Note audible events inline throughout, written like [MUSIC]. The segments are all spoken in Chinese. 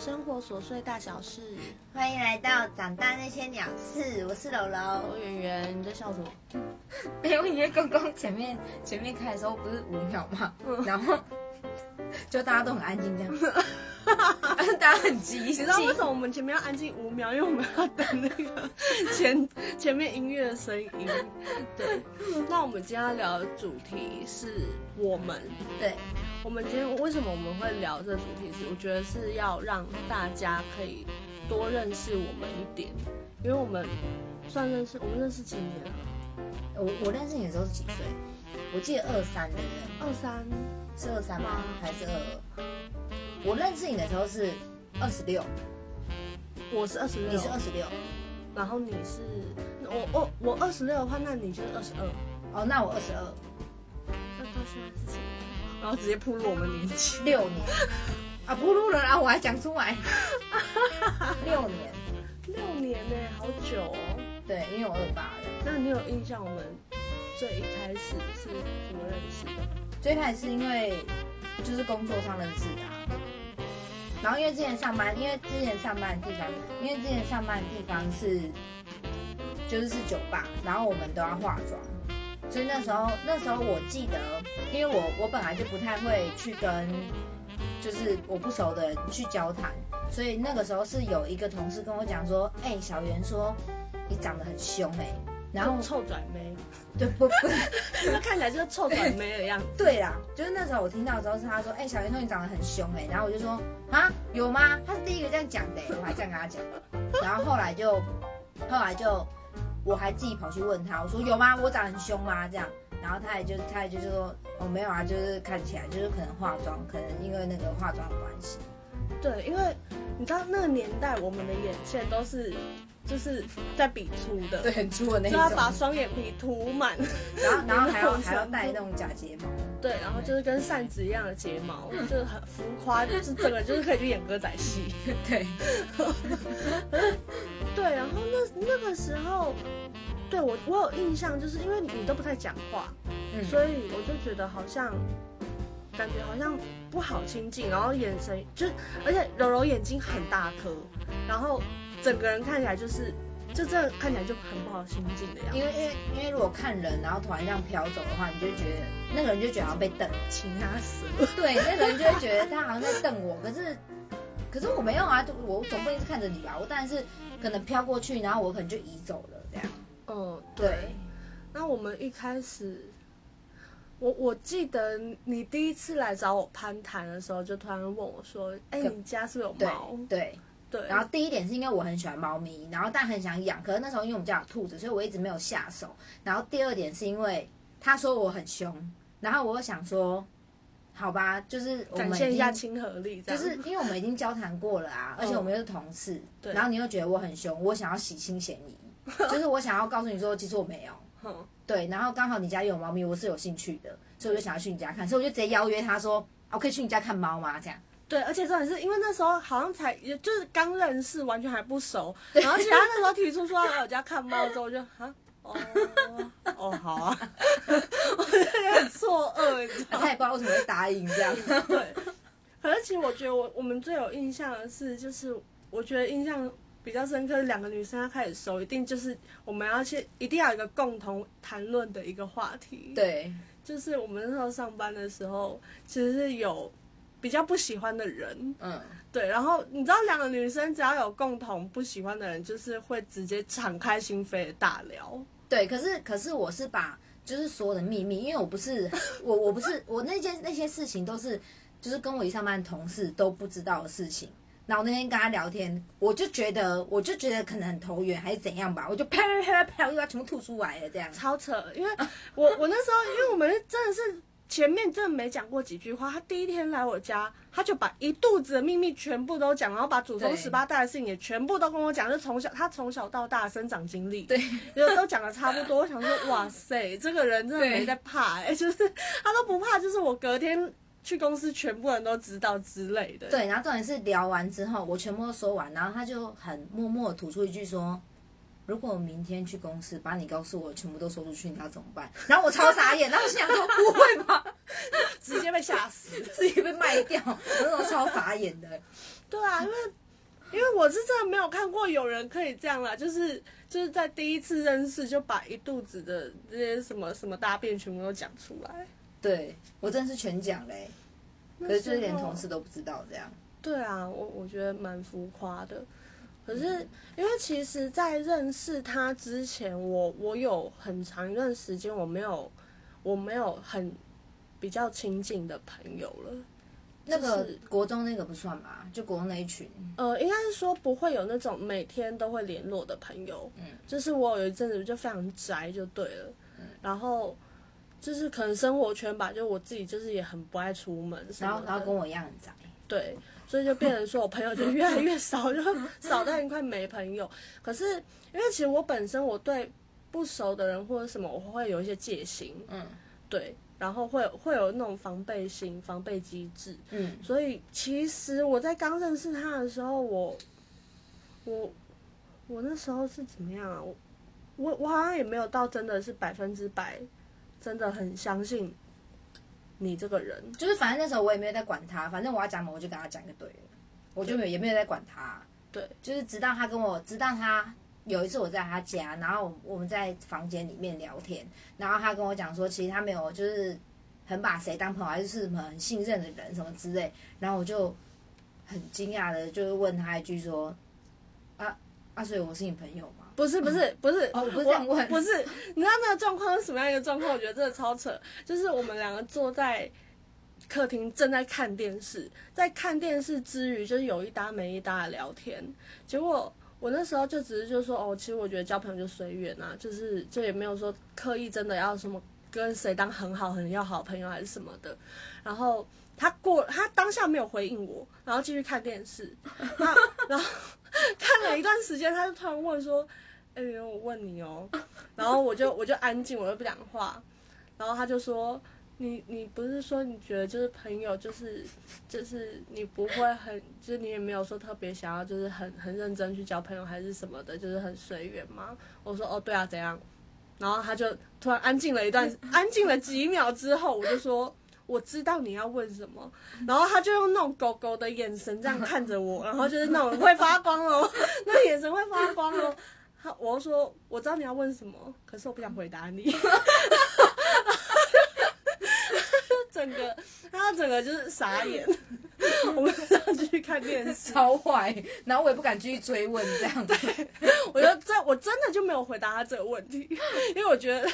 生活琐碎大小事，欢迎来到长大那些鸟事，我是柔柔。我圆圆，你在笑什么？[LAUGHS] 没有，因为刚刚前面前面开的时候不是五秒嘛，然后 [LAUGHS] 就大家都很安静这样，[LAUGHS] 大家很急。你你知道为什么我们前面要安静五秒？因为我们要等那个前前面音乐的声音。对，那我们今天要聊的主题是我们。对，我们今天为什么我们会聊这主题是？我觉得是要让大家可以多认识我们一点，因为我们算认识，我们认识几年了？我我认识你的时候是几岁？我记得二三的人，二三是二三吗吗？还是二二？我认识你的时候是二十六，我是二十六，你是二十六。然后你是我我我二十六的话，那你就是二十二。哦，那我二十二，那到现在是什么？然后直接铺入我们年纪。六年 [LAUGHS] 啊，不录了啊，我还讲出来，六年。六年呢、好久哦。对，因为我二八的。那你有印象我们最一开始是怎么认识的？最开始是因为就是工作上认识的、啊，然后因为之前上班，因为之前上班的地方，因为之前上班的地方是就是是酒吧，然后我们都要化妆，所以那时候那时候我记得，因为我我本来就不太会去跟就是我不熟的人去交谈，所以那个时候是有一个同事跟我讲说，哎、小袁说你长得很凶哎、然后臭拽妹，对不不。那 [LAUGHS] 看起来就是臭拽妹的样子。[LAUGHS] 对啦，就是那时候我听到的时候是他说，哎、小袁说你长得很凶哎、然后我就说啊有吗？他是第一个这样讲的、欸，我还这样跟他讲，然后后来就后来就我还自己跑去问他，我说有吗？我长很凶吗？这样，然后他也就他也就是说哦没有啊，就是看起来就是可能化妆，可能因为那个化妆的关系，对，因为你知道那个年代，我们的眼线都是就是在比粗的，对，，很粗的那种，要把双眼皮涂满，然后 [LAUGHS] 然后还要还要戴那种假睫毛，对，然后就是跟扇子一样的睫毛，就是很浮夸，就是整个就是可以去演歌仔戏。[LAUGHS] 对，[LAUGHS] 对，然后那那个时候，对我我有印象，就是因为你都不太讲话，嗯，所以我就觉得好像感觉好像不好亲近，然后眼神就是，而且柔柔眼睛很大颗，然后整个人看起来就是，就这看起来就很不好心境的样子。因为因为因为如果看人，然后突然这样飘走的话，你就觉得那个人就觉得好像被瞪。请他死，[LAUGHS] 对，那个人就会觉得他好像在瞪我，[LAUGHS] 可是可是我没有啊，我总不能是看着你吧，我当然是可能飘过去，然后我可能就移走了这样。哦，对，那我们一开始，我我记得你第一次来找我攀谈的时候，就突然问我说：“哎、可你家是不是有对猫对，？”对，然后第一点是因为我很喜欢猫咪，然后但很想养，可是那时候因为我们家有兔子，所以我一直没有下手。然后第二点是因为他说我很凶，然后我又想说，好吧，就是我展现一下亲和力，就是因为我们已经交谈过了啊，而且我们又是同事，对然后你又觉得我很凶，我想要洗清嫌疑，[LAUGHS] 就是我想要告诉你说，其实我没有。对，然后刚好你家有猫咪，我是有兴趣的，所以我就想要去你家看，所以我就直接邀约他说，啊我可以去你家看猫吗？这样。对，而且重点是因为那时候好像才也就是刚认识，完全还不熟。然后其他那时候提出说要来我家看猫之后，我就啊，哦哦好啊，[LAUGHS] 我就有点错愕，你知道吗？他也不知道为什么会答应这样。[LAUGHS] 对。可是其实我觉得我我们最有印象的是，就是我觉得印象比较深刻的两个女生要开始熟，一定就是我们要去一定要有一个共同谈论的一个话题。，对，就是我们那时候上班的时候，其实是有比较不喜欢的人。嗯，对，然后你知道，两个女生只要有共同不喜欢的人，就是会直接敞开心扉的大聊。对。可是可是我是把就是所有的秘密，因为我不是我我不是我那件那些事情都是就是跟我一上班的同事都不知道的事情。然后那天跟他聊天，我就觉得我就觉得可能很投缘还是怎样吧，我就啪啪啪啪，我就把它全部吐出来了这样。超扯，因为我我那时候，因为我们真的是前面真的没讲过几句话。他第一天来我家，他就把一肚子的秘密全部都讲，然后把祖宗十八代的事情也全部都跟我讲，就从小他从小到大的生长经历，对，[LAUGHS] 就都讲的差不多。我想说，哇塞，这个人真的没在怕哎、[LAUGHS] 就是他都不怕，就是我隔天去公司，全部人都知道之类的。对，然后重点是聊完之后，我全部都说完，然后他就很默默地吐出一句说：“如果我明天去公司把你告诉我全部都说出去，你要怎么办？”然后我超傻眼，然后我心想说：“不会吧，[LAUGHS] 直接被吓死。自己被卖掉？”我那种超傻眼的。对啊，因为因为我是真的没有看过有人可以这样啦，就是就是在第一次认识就把一肚子的这些什么什么大便全部都讲出来。对我真的是全讲嘞、可是就是连同事都不知道这样。对啊，我我觉得蛮浮夸的。可是因为其实，在认识他之前，我我有很长一段时间我没有我没有很比较亲近的朋友了。那个就是国中那个不算吧？就国中那一群，呃，应该是说不会有那种每天都会联络的朋友。嗯，就是我有一阵子就非常宅，就对了。然后就是可能生活圈吧，就我自己就是也很不爱出门。然后然后跟我一样很宅。对，所以就 [LAUGHS] 变成说我朋友就越来越少，就 [LAUGHS] 少到快没朋友。可是因为其实我本身我对不熟的人或者什么，我会有一些戒心，嗯对，然后会会有那种防备心、防备机制。嗯，所以其实我在刚认识他的时候，我我我那时候是怎么样啊？我我我好像也没有到真的是百分之百，真的很相信你这个人。就是反正那时候我也没有在管他，反正我要讲什么我就跟他讲就对了，我就没有也没有在管他。对，就是直到他跟我，直到他有一次我在他家，然后我们在房间里面聊天，然后他跟我讲说，其实他没有就是很把谁当朋友，还是什么很信任的人什么之类，然后我就很惊讶的，就是问他一句说，啊啊，所以我是你朋友吗？不是不是不是，哦我不是这样问不是，[LAUGHS] 你知道那个状况是什么样一个状况？我觉得真的超扯，就是我们两个坐在客厅正在看电视，在看电视之余，就是有一搭没一搭的聊天。结果我那时候就只是就说，哦，其实我觉得交朋友就随缘啊，就是就也没有说刻意真的要什么跟谁当很好很要好朋友还是什么的。然后他过，他当下没有回应我，然后继续看电视。他 [LAUGHS] 然后看了一段时间，他就突然问说：“哎、呦，我问你哦。[LAUGHS] ”然后我就我就安静，我就不讲话。然后他就说：“你你不是说你觉得就是朋友就是就是你不会很就是你也没有说特别想要就是很很认真去交朋友还是什么的，就是很随缘吗？”我说：“哦，对啊，怎样？”然后他就突然安静了一段，[LAUGHS] 安静了几秒之后，我就说。我知道你要问什么，然后他就用那种狗狗的眼神这样看着我，然后就是那种会发光哦，[LAUGHS] 那眼神会发光哦。他我就说我知道你要问什么，可是我不想回答你。[LAUGHS] 整个他整个就是傻眼，[LAUGHS] 我们上去看电视，超坏，然后我也不敢继续追问这样子。我就真我真的就没有回答他这个问题，因为我觉得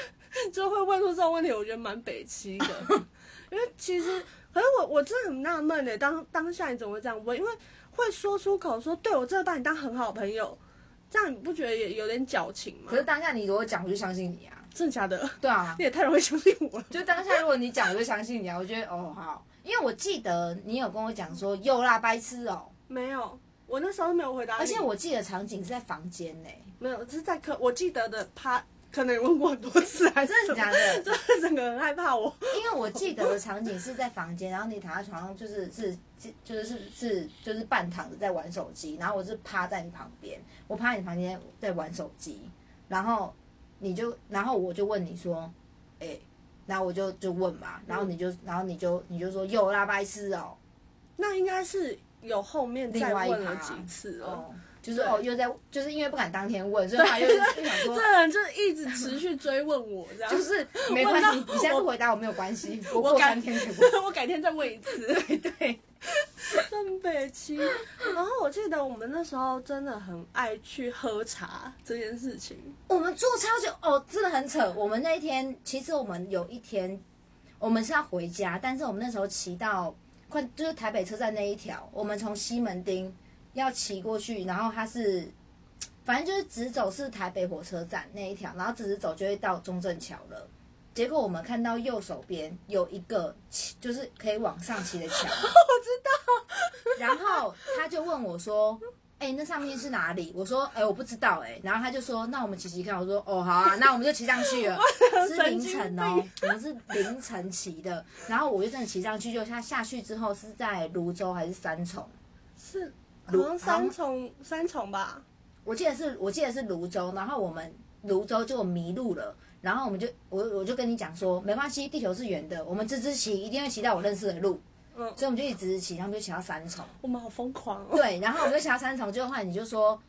就会问出这种问题，我觉得蛮北七的。[LAUGHS] 因为其实，可是我我真的很纳闷的，当当下你怎么会这样问？因为会说出口说，对我真的把你当很好朋友，这样你不觉得也有点矫情吗可？是当下你如果讲，我就相信你啊。真的假的？对啊，你也太容易相信我了。就当下如果你讲，我就相信你啊。我觉得哦好，因为我记得你有跟我讲说又啦，白痴哦、没有，我那时候没有回答你。而且我记得场景是在房间呢、没有，是在客，我记得的他可能有问过很多次，还是真的假的？[LAUGHS] 就是整个很害怕我。因为我记得的场景是在房间，然后你躺在床上，就是是是就是是是就是半躺着在玩手机，然后我是趴在你旁边，我趴在你旁边在玩手机，然后你就然后我就问你说，哎、然后我就就问嘛，然后你就然后你就你就说有啦，白痴哦、那应该是有后面再另外一问了趴几次了。哦，就是哦又在就是因为不敢当天问，所以他又就想说这。人就是一直持续追问我，这样就是没关系，你现在不回答我没有关系，我过三天。[LAUGHS] 我改天再问一次。对，[LAUGHS] 真北七。然后我记得我们那时候真的很爱去喝茶这件事情。我们坐超久哦，真的很扯。我们那一天，其实我们有一天，我们是要回家，但是我们那时候骑到快就是台北车站那一条，我们从西门町要骑过去，然后它是反正就是直走是台北火车站那一条，然后直走就会到中正桥了。结果我们看到右手边有一个，就是可以往上骑的桥，[LAUGHS] 我知道，然后他就问我说：“哎、那上面是哪里？”我说：“哎、我不知道。”哎，然后他就说：“那我们骑骑看。”我说：“哦，好啊，那我们就骑上去了。[LAUGHS] 是凌晨哦，我们是凌晨骑的。然后我就真的骑上去，就他下去之后是在泸州还是三重？是好泸像三重三重吧？我记得是，我记得是泸州。然后我们泸州就迷路了。然后我们就我我就跟你讲说，没关系，地球是圆的，我们这只骑一定会骑到我认识的路。嗯，所以我们就一直骑，然后就骑到三重。我们好疯狂哦。对，然后我们就骑到三重，就后来你就说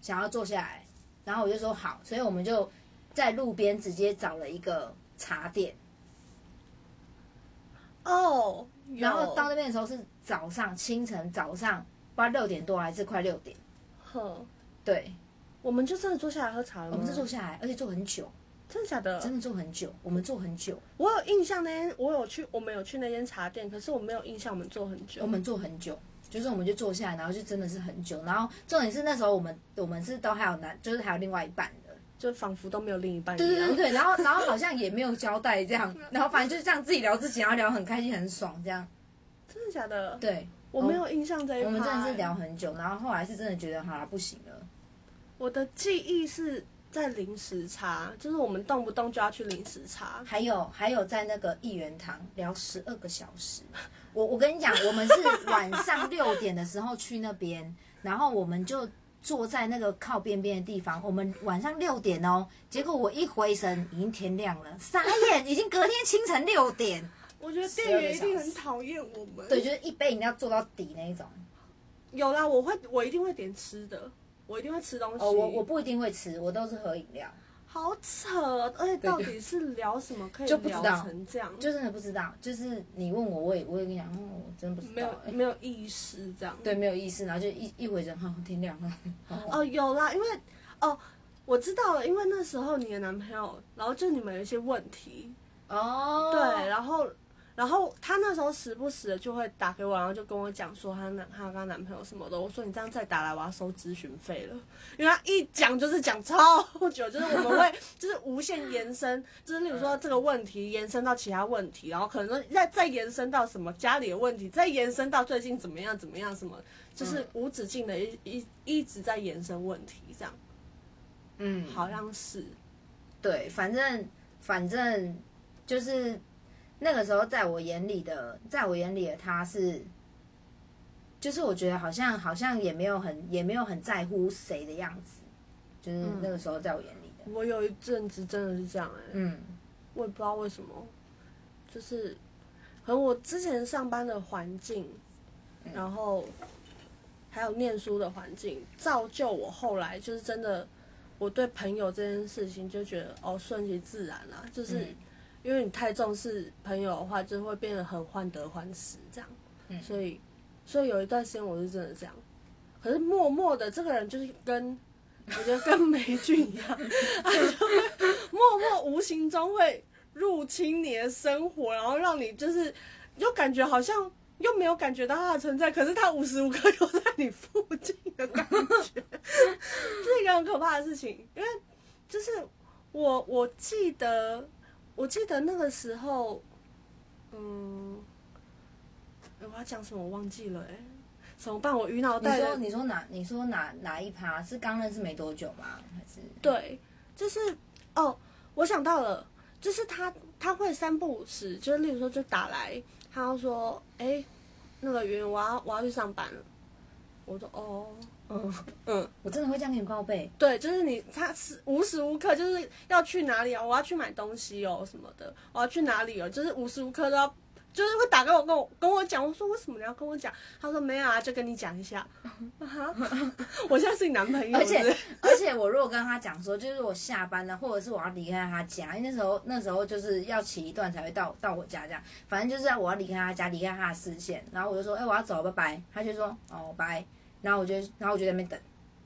想要坐下来，然后我就说好，所以我们就在路边直接找了一个茶店，哦，然后到那边的时候是早上清晨早上，不知道六点多还是快六点。呵，对，我们就真的坐下来喝茶了吗？我们是坐下来，而且坐很久，真的假的？真的坐很久，我们坐很久，我有印象那天，我有去，我们有去那间茶店，可是我没有印象我们坐很久。我们坐很久。就是我们就坐下来，然后就真的是很久，然后重点是那时候我们我们是都还有男，就是还有另外一半的，就仿佛都没有另一半一样。对对对对，然后然后好像也没有交代这样，[LAUGHS] 然后反正就是这样自己聊自己，然后聊很开心很爽这样。真的假的？对，我没有印象这一趴。我们真的是聊很久，然后后来是真的觉得好了不行了。我的记忆是在零时差，就是我们动不动就要去零时差。还有还有在那个一元堂聊十二个小时，我我跟你讲，我们是晚上六点的时候去那边，然后我们就坐在那个靠边边的地方，我们晚上六点哦，结果我一回神已经天亮了，傻眼，已经隔天清晨六点。我觉得店员一定很讨厌我们。对，就是一杯饮料做到底那一种。有啦，我会，我一定会点吃的，我一定会吃东西。哦，我我不一定会吃，我都是喝饮料。好扯，而且到底是聊什么可以聊成这样？就真的不知道，就是你问我，我也我也跟你讲，嗯，我真的不知没有道、欸。没有意识这样。对，没有意思，然后就一一回神，哈，天亮了。哦，有啦，因为哦，我知道了，因为那时候你的男朋友，然后就你们有一些问题，哦，对，然后然后她那时候时不时的就会打给我，然后就跟我讲说她男她跟她男朋友什么的，我说你这样再打来，我要收咨询费了，因为她一讲就是讲超久，就是我们会就是无限延伸，就是例如说这个问题延伸到其他问题，然后可能说再再延伸到什么家里的问题，再延伸到最近怎么样怎么样什么，就是无止境的一一一直在延伸问题这样。嗯，好像是，对，反正反正就是那个时候，在我眼里的，在我眼里的他是，就是我觉得好像好像也没有很也没有很在乎谁的样子，就是那个时候在我眼里的，我有一阵子真的是这样哎、嗯我也不知道为什么，就是和我之前上班的环境，然后还有念书的环境，造就我后来就是真的，我对朋友这件事情就觉得哦顺其自然啦，就是嗯因为你太重视朋友的话，就会变得很患得患失这样，嗯所以所以有一段时间我是真的这样，可是默默的这个人就是跟。我觉得跟霉菌一样，他就会默默无形中会入侵你的生活，然后让你就是又感觉好像又没有感觉到他的存在，可是他无时无刻又在你附近的感觉，[LAUGHS] 是一个很可怕的事情。因为就是我我记得我记得那个时候，嗯，诶我要讲什么我忘记了哎、怎么办？我鱼脑你袋你说你说哪你说哪哪一趴是刚认识没多久吗？还是对，就是哦，我想到了，就是他他会三不五时，就是例如说就打来，他要说，哎、那个圆圆，我要我要去上班了。我说哦，嗯嗯，我真的会这样跟你报备？对，就是你他是无时无刻就是要去哪里哦，我要去买东西哦什么的，我要去哪里哦，就是无时无刻都要。就是会打给我跟我跟我讲，我说为什么你要跟我讲？他说没有啊，就跟你讲一下。啊 [LAUGHS] 我现在是你男朋友，而且而且我如果跟他讲说，就是我下班了，或者是我要离开他家，因为那时候那时候就是要骑一段才会到到我家这样，反正就是我要离开他家，离开他的视线，然后我就说，哎、我要走，拜拜。他就说，哦，拜。然后我就然后我就在那边等，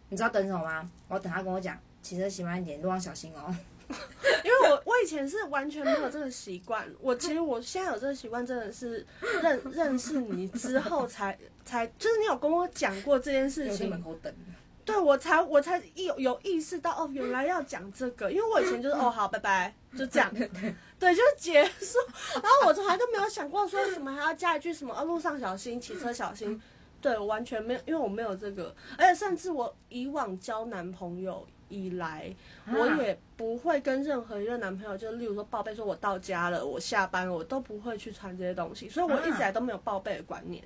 你知道等什么吗？我要等他跟我讲，骑车骑慢一点，路上小心哦。[LAUGHS] 因为我我以前是完全没有这个习惯，我其实我现在有这个习惯，真的是认认识你之后才 [LAUGHS] 才，就是你有跟我讲过这件事情在门情，口等。对我才我才有有意识到哦，原来要讲这个，因为我以前就是哦 [LAUGHS] 好，拜拜，就这样，对，就结束。然后我从来都没有想过说什么还要加一句什么哦，路上小心，骑车小心。对我完全没有，因为我没有这个，而且甚至我以往交男朋友以来，我也不会跟任何一个男朋友，就例如说报备说我到家了，我下班了，我都不会去穿这些东西，所以我一直以来都没有报备的观念。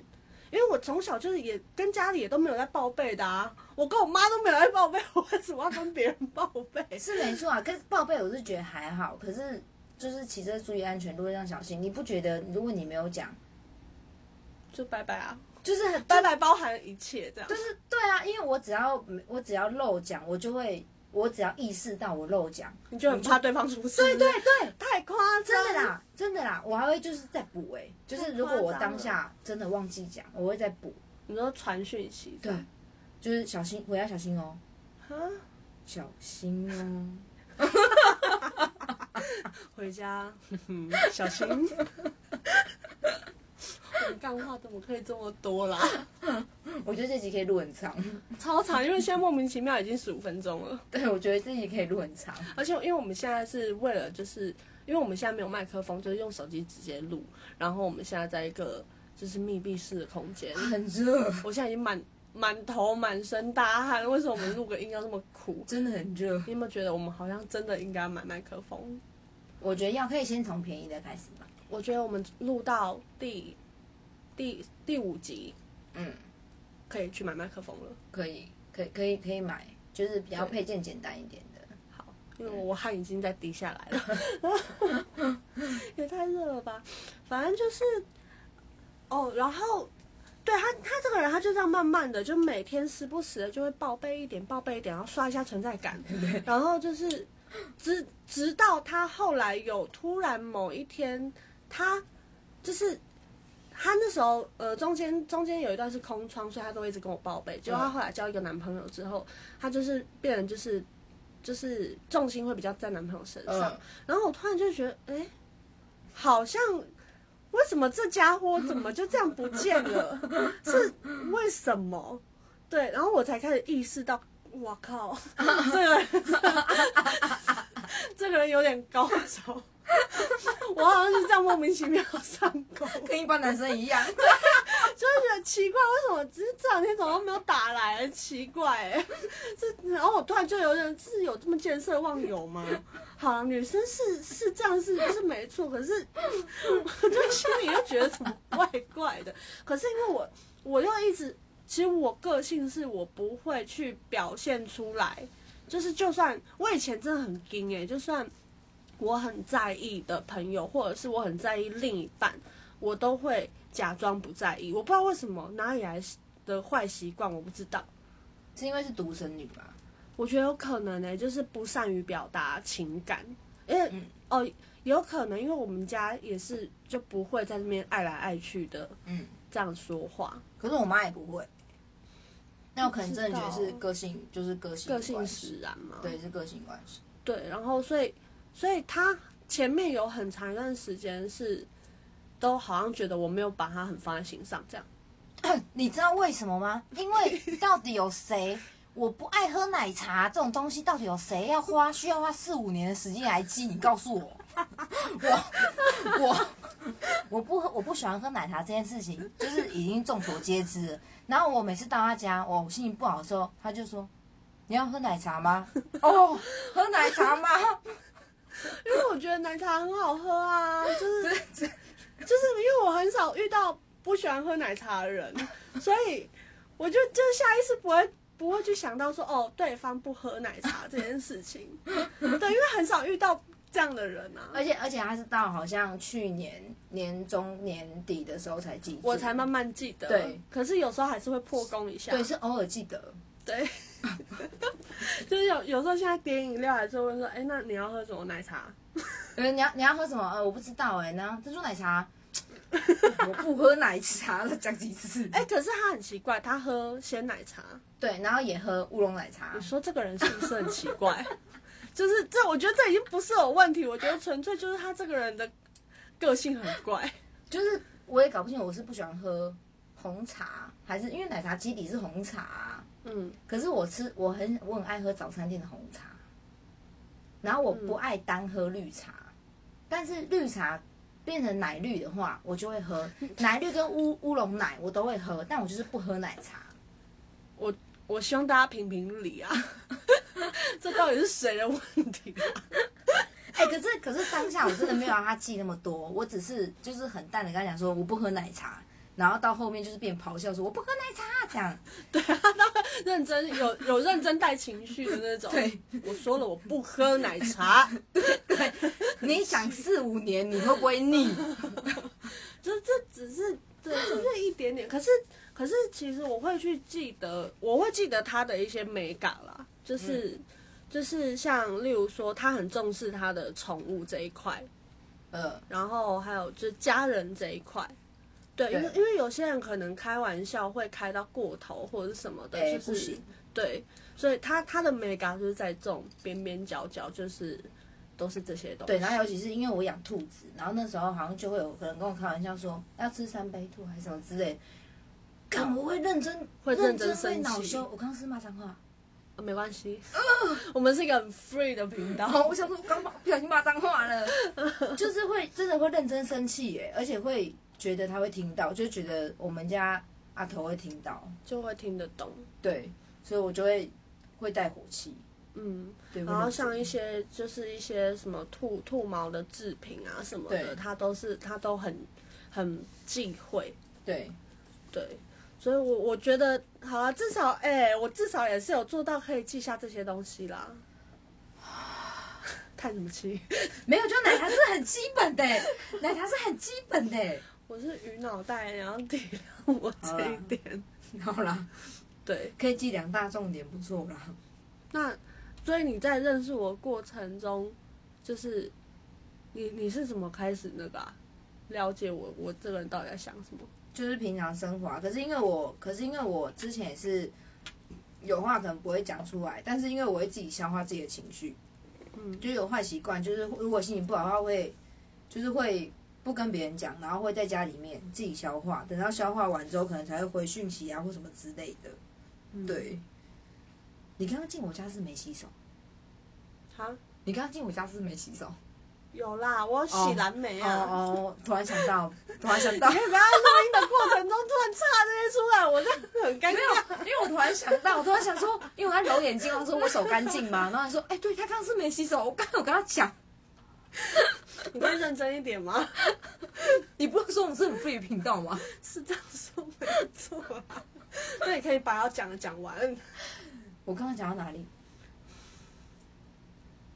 因为我从小就是也跟家里也都没有在报备的啊，我跟我妈都没有在报备，[LAUGHS] 我为什么要跟别人报备？是没错啊，跟报备我是觉得还好，可是就是骑车注意安全，路上小心。你不觉得如果你没有讲，就拜拜啊，就是很拜拜包含一切这样。就是对啊，因为我只要我只要漏讲，我就会我只要意识到我漏讲，你就很怕对方出事。对对对，太夸张，真的啦，真的啦，我还会就是再补哎、就是如果我当下真的忘记讲，我会再补。你说传讯息，对，就是小心，我要小心哦，啊，小心哦。[LAUGHS] 回家小心。[LAUGHS] [LAUGHS] 干话怎么可以这么多啦？[LAUGHS] 我觉得这集可以录很长，超长，因为现在莫名其妙已经十五分钟了。[LAUGHS] 对我觉得这集可以录很长。而且因为我们现在是为了，就是因为我们现在没有麦克风，就是用手机直接录。然后我们现在在一个就是密闭式的空间，很热，我现在已经满满头满身大汗了。为什么我们录个音要这么苦？真的很热。你有没有觉得我们好像真的应该买麦克风？我觉得要可以先从便宜的开始吧。我觉得我们录到第第第五集嗯，可以去买麦克风了。可以，可以，可以，可以买，就是比较配件简单一点的。好，因为我汗已经在滴下来了，[LAUGHS] 也太热了吧。反正就是，哦，然后对他，他这个人他就这样慢慢的，就每天时不时的就会报备一点，报备一点，然后刷一下存在感，[LAUGHS] 然后就是直直到他后来有突然某一天，他就是。他那时候，呃，中间中间有一段是空窗，所以他都一直跟我报备。结果他后来交一个男朋友之后，他就是变成就是就是重心会比较在男朋友身上。嗯然后我突然就觉得，哎、好像为什么这家伙怎么就这样不见了？[LAUGHS] 是为什么？对，然后我才开始意识到，我靠，[LAUGHS] 这个人 [LAUGHS] 这个人有点高招。我好像是这样莫名其妙上钩，跟一般男生一样。[LAUGHS] 就会觉得奇怪，为什么只是这两天怎么都没有打来？奇怪、欸，[LAUGHS] 这然后我突然就有点是有这么见色忘友吗？[LAUGHS] 好了，女生是是这样是是没错，可是我就心里又觉得怎么怪怪的。可是因为我我又一直，其实我个性是我不会去表现出来，就是就算我以前真的很硬哎、就算我很在意的朋友，或者是我很在意另一半，我都会假装不在意。我不知道为什么哪里来的坏习惯，我不知道。是因为是独生女吧？我觉得有可能呢、就是不善于表达情感，因为、嗯哦，有可能因为我们家也是就不会在那边爱来爱去的嗯，这样说话，可是我妈也不会。那我可能真的觉得是个性，就是个性个性使然嘛。对，是个性关系。对，然后所以所以他前面有很长一段时间是都好像觉得我没有把他很放在心上，这样。[COUGHS] 你知道为什么吗？因为到底有谁我不爱喝奶茶这种东西，到底有谁要花需要花四五年的时间来记？你告诉我，我我我不喝我不喜欢喝奶茶这件事情，就是已经众所皆知。然后我每次到他家，我心情不好的时候，他就说：“你要喝奶茶吗？”哦，喝奶茶吗？因为我觉得奶茶很好喝啊，就是就是因为我很少遇到不喜欢喝奶茶的人，所以我就就下意识不会不会去想到说哦对方不喝奶茶这件事情，[LAUGHS] 对，因为很少遇到这样的人啊，而且而且他是到好像去年年中年底的时候才记，我才慢慢记得，对，可是有时候还是会破功一下，对，是偶尔记得。对，[LAUGHS] [LAUGHS] 就是有有时候现在点饮料还是会问说，哎、那你要喝什么奶茶？[LAUGHS] 呃，你要你要喝什么？呃，我不知道哎、然后珍珠奶茶，[LAUGHS] 我不喝奶茶了，讲几次？哎、可是他很奇怪，他喝鲜奶茶，对，然后也喝乌龙奶茶你。说这个人是不是很奇怪？就是这，我觉得这已经不是有问题，我觉得纯粹就是他这个人的个性很怪。就是我也搞不清楚，我是不喜欢喝红茶，还是因为奶茶基底是红茶啊、嗯，可是我吃我很我很爱喝早餐店的红茶，然后我不爱单喝绿茶，但是绿茶变成奶绿的话，我就会喝。[LAUGHS] 奶绿跟乌乌龙奶我都会喝，但我就是不喝奶茶。我我希望大家评评理啊，[LAUGHS] 这到底是谁的问题啊？[LAUGHS] 哎、可是可是当下我真的没有让他记那么多，我只是就是很淡的跟他讲说我不喝奶茶，然后到后面就是变咆哮说我不喝奶茶这样。[LAUGHS] 对啊，他认真有有认真带情绪的那种。对，我说了我不喝奶茶，[LAUGHS] 你想四五年你会不会腻？[LAUGHS] 就这只是对，就是一点点点。可是可是其实我会去记得，我会记得他的一些美感啦，就是、就是像例如说，他很重视他的宠物这一块，呃，然后还有就是家人这一块。对，因为因为有些人可能开玩笑会开到过头或者是什么的，就是哎不行。对，所以他他的美感就是在这种边边角角，就是都是这些东西。对，然后尤其是因为我养兔子，然后那时候好像就会有可能跟我开玩笑说要吃三杯兔还是什么之类，看我会认真，会认真会恼羞。我刚刚是骂脏话，呃没关系，我们是一个很 free 的频道。哦，[LAUGHS] 我想说我刚骂不小心骂脏话了，就是会真的会认真生气耶，而且会觉得他会听到，就觉得我们家阿头会听到，就会听得懂。对，所以我就会会带火气，嗯，对，然后像一些就是一些什么兔兔毛的制品啊什么的，对他都是他都很很忌讳。对对，所以我我觉得好啊，至少哎、我至少也是有做到可以记下这些东西啦。[SIGHS] 叹什么气？没有，就奶茶是很基本的，[LAUGHS] 奶茶是很基本的。我是鱼脑袋，你要体谅我这一点。[LAUGHS] 好啦，对，可以记两大重点，不错啦。那所以你在认识我的过程中，就是你你是怎么开始那个、啊、了解我我这个人到底在想什么？就是平常生活啊，可是因为我，可是因为我之前也是有话可能不会讲出来，但是因为我会自己消化自己的情绪，嗯就有坏习惯，就是如果心情不好的话会，就是会不跟别人讲，然后会在家里面自己消化，等到消化完之后，可能才会回讯息啊或什么之类的。嗯，对，你刚刚进我家是没洗手，好，你刚刚进我家是没洗手。有啦，我洗蓝莓哦啊。哦，突然想到，突然想到你。可以不要在录音的过程中突然插这些出来，我这样很尴没尬。有，因为我突然想到，我突然想说，因为我在揉眼睛，我说我手干净嘛？然后他说，哎、对他刚刚是没洗手。我刚刚有跟他讲，[LAUGHS] 你可以认真一点吗？[LAUGHS] 你不是说我们是很 free 频道吗？是这样说没错啊。[LAUGHS] 那你可以把要讲的讲完。我刚刚讲到哪里？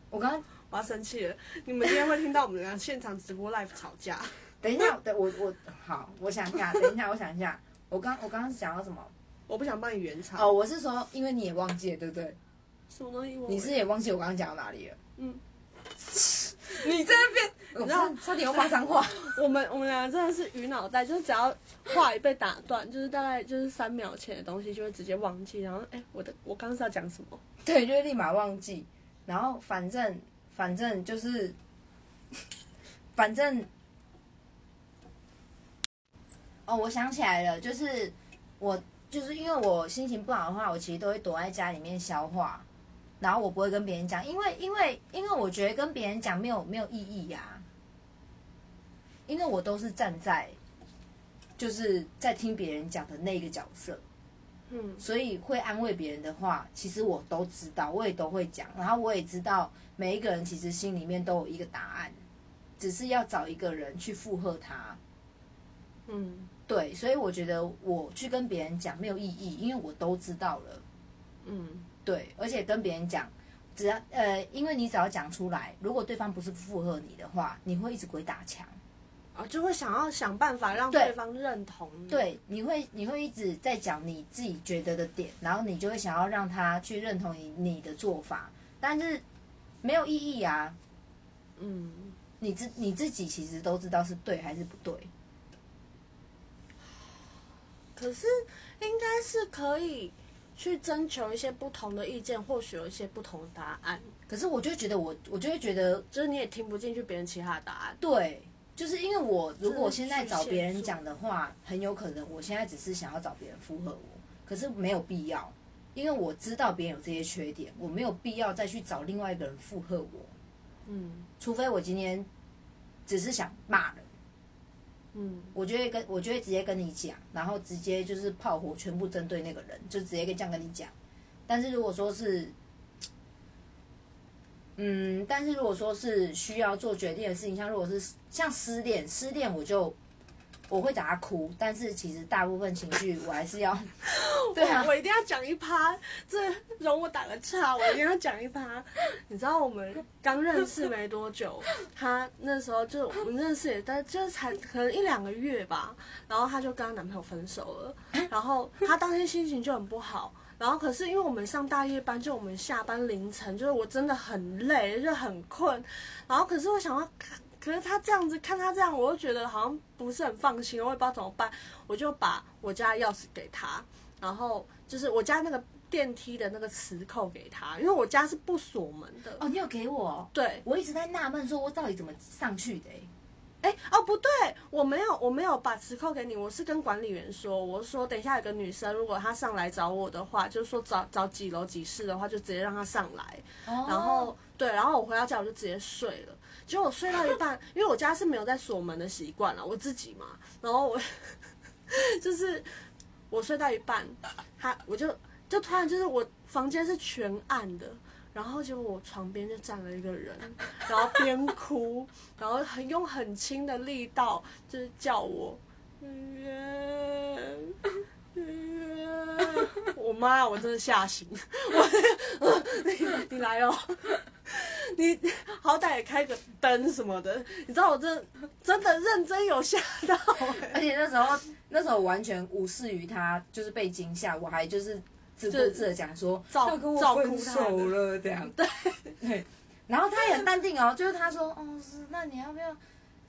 我刚刚我要生气了，你们今天会听到我们俩现场直播 live 吵架。等一下，等我我好，我想一下，等一下，我想一下，我刚我刚刚是讲到什么？我不想帮你圆场。哦，我是说，因为你也忘记了，对不对？什么东西？你是也忘记我刚刚讲到哪里了？嗯，你在那边，你知道差差点又骂脏话。我们我们两个真的是鱼脑袋，就是只要话一被打断，就是大概就是三秒前的东西就会直接忘记，然后哎、我的我刚刚是要讲什么？对，就会立马忘记。然后反正反正就是，反正，哦，我想起来了，就是我就是因为我心情不好的话，我其实都会躲在家里面消化，然后我不会跟别人讲，因为因为因为我觉得跟别人讲没有没有意义呀、因为我都是站在就是在听别人讲的那个角色。嗯所以会安慰别人的话，其实我都知道，我也都会讲，然后我也知道每一个人其实心里面都有一个答案，只是要找一个人去附和他。嗯对，所以我觉得我去跟别人讲没有意义，因为我都知道了。嗯对，而且跟别人讲，只要呃，因为你只要讲出来，如果对方不是附和你的话，你会一直鬼打墙。啊，就会想要想办法让对对方认同你。对，你会你会一直在讲你自己觉得的点，然后你就会想要让他去认同你你的做法，但是没有意义啊。嗯，你自你自己其实都知道是对还是不对。可是应该是可以去征求一些不同的意见，或许有一些不同的答案。可是我就觉得我我就会觉得就是你也听不进去别人其他的答案。对，就是因为我如果我现在找别人讲的话，很有可能我现在只是想要找别人附和我，可是没有必要，因为我知道别人有这些缺点，我没有必要再去找另外一个人附和我，嗯除非我今天只是想骂人。嗯我就会跟我就会直接跟你讲，然后直接就是炮火全部针对那个人，就直接跟这样跟你讲。但是如果说是，嗯，但是如果说是需要做决定的事情，像如果是像失恋，失恋我就我会找他哭，但是其实大部分情绪我还是要，[LAUGHS] 对啊我，我一定要讲一趴，这容我打个岔，我一定要讲一趴。你知道我们刚认识没多久，他那时候就我们认识也但就是才可能一两个月吧，然后他就跟她男朋友分手了，[LAUGHS] 然后他当天心情就很不好。然后可是因为我们上大夜班，就我们下班凌晨，就是我真的很累，就很困。然后可是我想要，可是他这样子看他这样，我又觉得好像不是很放心，我也不知道怎么办，我就把我家钥匙给他，然后就是我家那个电梯的那个磁扣给他，因为我家是不锁门的。哦，你有给我，对，我一直在纳闷，说我到底怎么上去的、欸？哎，哦，不对，我没有，我没有把磁扣给你，我是跟管理员说，我说等一下有个女生，如果她上来找我的话，就是说找找几楼几室的话，就直接让她上来。哦然后对，然后我回到家我就直接睡了。结果我睡到一半，因为我家是没有在锁门的习惯了，我自己嘛。然后我 [LAUGHS] 就是我睡到一半，他我就就突然就是我房间是全暗的，然后结果我床边就站了一个人，然后边哭，然后很用很轻的力道就是叫我。[LAUGHS] 我妈，我真的吓醒！[LAUGHS] 我 [LAUGHS] 你你来哦，你好歹也开个灯什么的，你知道我真真的认真有吓到哎、而且那时候那时候完全无视于他，就是被惊吓，我还就是自顾自的讲说照要跟我分照顾手了这样。对对，然后他也很淡定哦，就是他说哦是，那你要不要？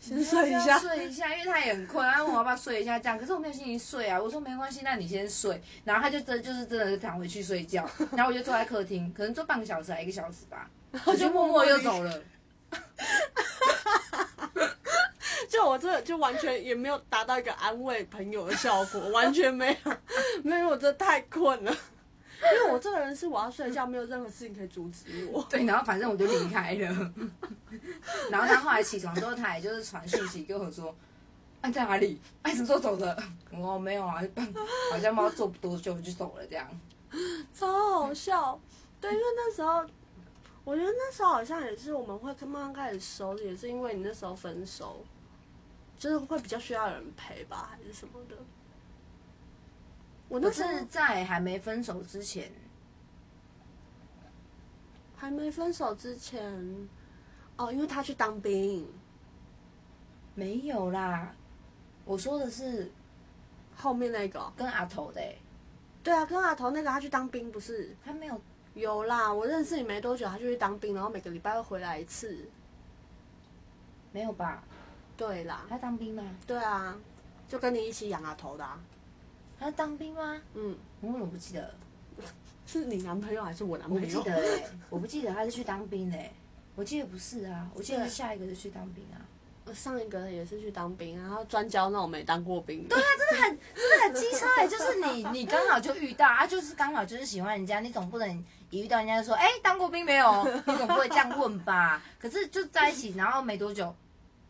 先睡一下。睡一下，因为他也很困，他问我要不要睡一下这样，可是我没有心情睡啊。我说没关系，那你先睡。然后他就真就是真的是躺回去睡觉，[LAUGHS] 然后我就坐在客厅，可能坐半个小时还一个小时吧，[LAUGHS] 我就默默又走了。[LAUGHS] 就我这就完全也没有达到一个安慰朋友的效果，完全没有，没有，我真的太困了。因为我这个人是我要睡觉，没有任何事情可以阻止我。对，然后反正我就离开了。然后他后来起床之后，他也就是传讯息跟我说：“哎、在哪里？哎、什么时候走的？”我说：“没有啊，[LAUGHS] 好像猫坐不多久就走了这样。超好笑。对，因为那时候，我觉得那时候好像也是我们会慢慢开始熟，也是因为你那时候分手，就是会比较需要有人陪吧，还是什么的。我那时候是在还没分手之前，还没分手之前，哦，因为他去当兵，没有啦。我说的是后面那个，跟阿头的、欸，对啊，跟阿头那个他去当兵不是他没有有啦？我认识你没多久，他就去当兵，然后每个礼拜会回来一次。没有吧？对啦，他当兵吗？对啊，就跟你一起养阿头的、啊，他当兵吗？嗯，我怎么不记得？[LAUGHS] 是你男朋友还是我男我不记朋友？得哎、我不记得他是去当兵的、欸，我记得不是啊，我记得是下一个是去当兵啊。我上一个也是去当兵，然后专教那种没当过兵对啊，真的很。真的很机车哎、就是你你刚好就遇到啊，就是刚好就是喜欢人家，你总不能一遇到人家就说，哎、当过兵没有？你总不会这样问吧？[LAUGHS] 可是就在一起，然后没多久，哎、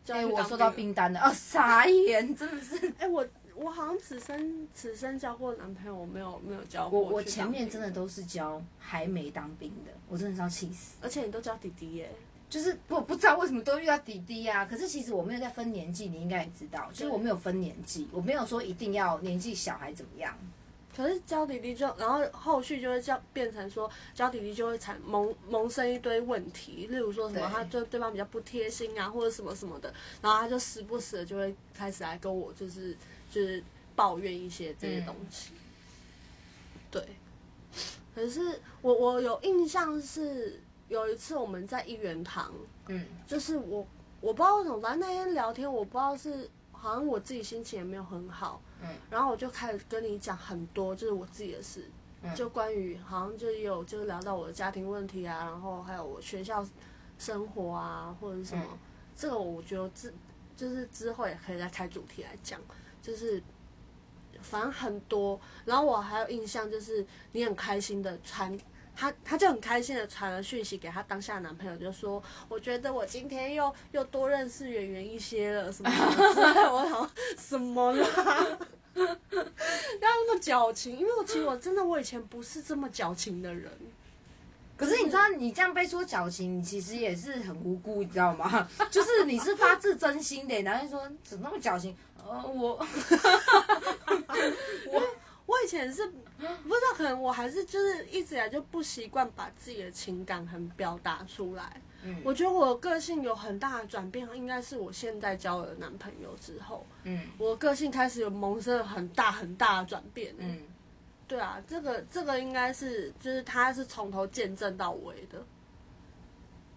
就要去当我收到兵单了，哦，傻眼，真的是。哎、我我好像此生此生交过男朋友，我没有没有交过我我前面真的，都是交还没当兵的，我真的是要气死。而且你都交弟弟耶。就是我不知道为什么都遇到弟弟啊，可是其实我没有在分年纪，你应该也知道，就是我没有分年纪，我没有说一定要年纪小还怎么样。可是交弟弟就，然后后续就会叫变成说交弟弟就会产萌萌生一堆问题，例如说什么他就对方比较不贴心啊，或者什么什么的，然后他就时不时的就会开始来跟我就是就是抱怨一些这些东西。对，可是我我有印象是有一次我们在一元堂，嗯，就是我我不知道为什么，反正那天聊天我不知道是好像我自己心情也没有很好，嗯，然后我就开始跟你讲很多就是我自己的事，嗯。就关于好像就有就是聊到我的家庭问题啊，然后还有我学校生活啊或者是什么，嗯。这个我觉得之就是之后也可以再开主题来讲，就是。反正很多，然后我还有印象，就是你很开心的传他他就很开心的传了讯息给他当下的男朋友，就说我觉得我今天又又多认识圆圆一些了，什么什么之类的。我想什么啦？[LAUGHS] 要那么矫情？因为我其实我真的我以前不是这么矫情的人。可是你知道，你这样被说矫情，你其实也是很无辜，你知道吗？[LAUGHS] 就是你是发自真心的，然后就说怎么那么矫情？呃，我 [LAUGHS] 我我以前是不知道，可能我还是就是一直以来就不习惯把自己的情感很表达出来。嗯我觉得我个性有很大的转变，应该是我现在交了男朋友之后，嗯我个性开始有萌生了很大很大的转变。嗯，对啊，这个这个应该是就是他是从头见证到尾的，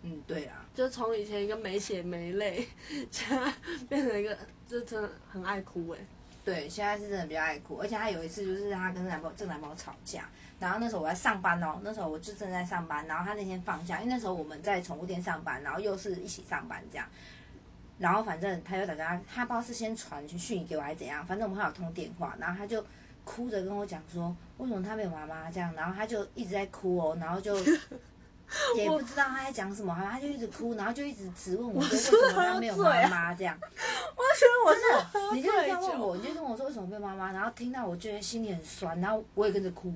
嗯，对啊，就从以前一个没血没泪，[LAUGHS] 现在变成一个就真的很爱哭哎、对，现在是真的比较爱哭，而且他有一次就是他跟男朋友这个男朋友吵架，然后那时候我在上班哦，那时候我就正在上班，然后他那天放假，因为那时候我们在宠物店上班，然后又是一起上班这样，然后反正他又打电话，他不知道是先传讯息给我还是怎样，反正我们还有通电话，然后他就哭着跟我讲说，为什么他没有妈妈？这样，然后他就一直在哭哦，然后就。[LAUGHS] 也不知道他在讲什么，他就一直哭，然后就一直质问我说为什么他没有妈妈这样。我觉得我真的，是你就这样问我，你就跟我说为什么没有妈妈，然后听到我觉得心里很酸，然后我也跟着哭，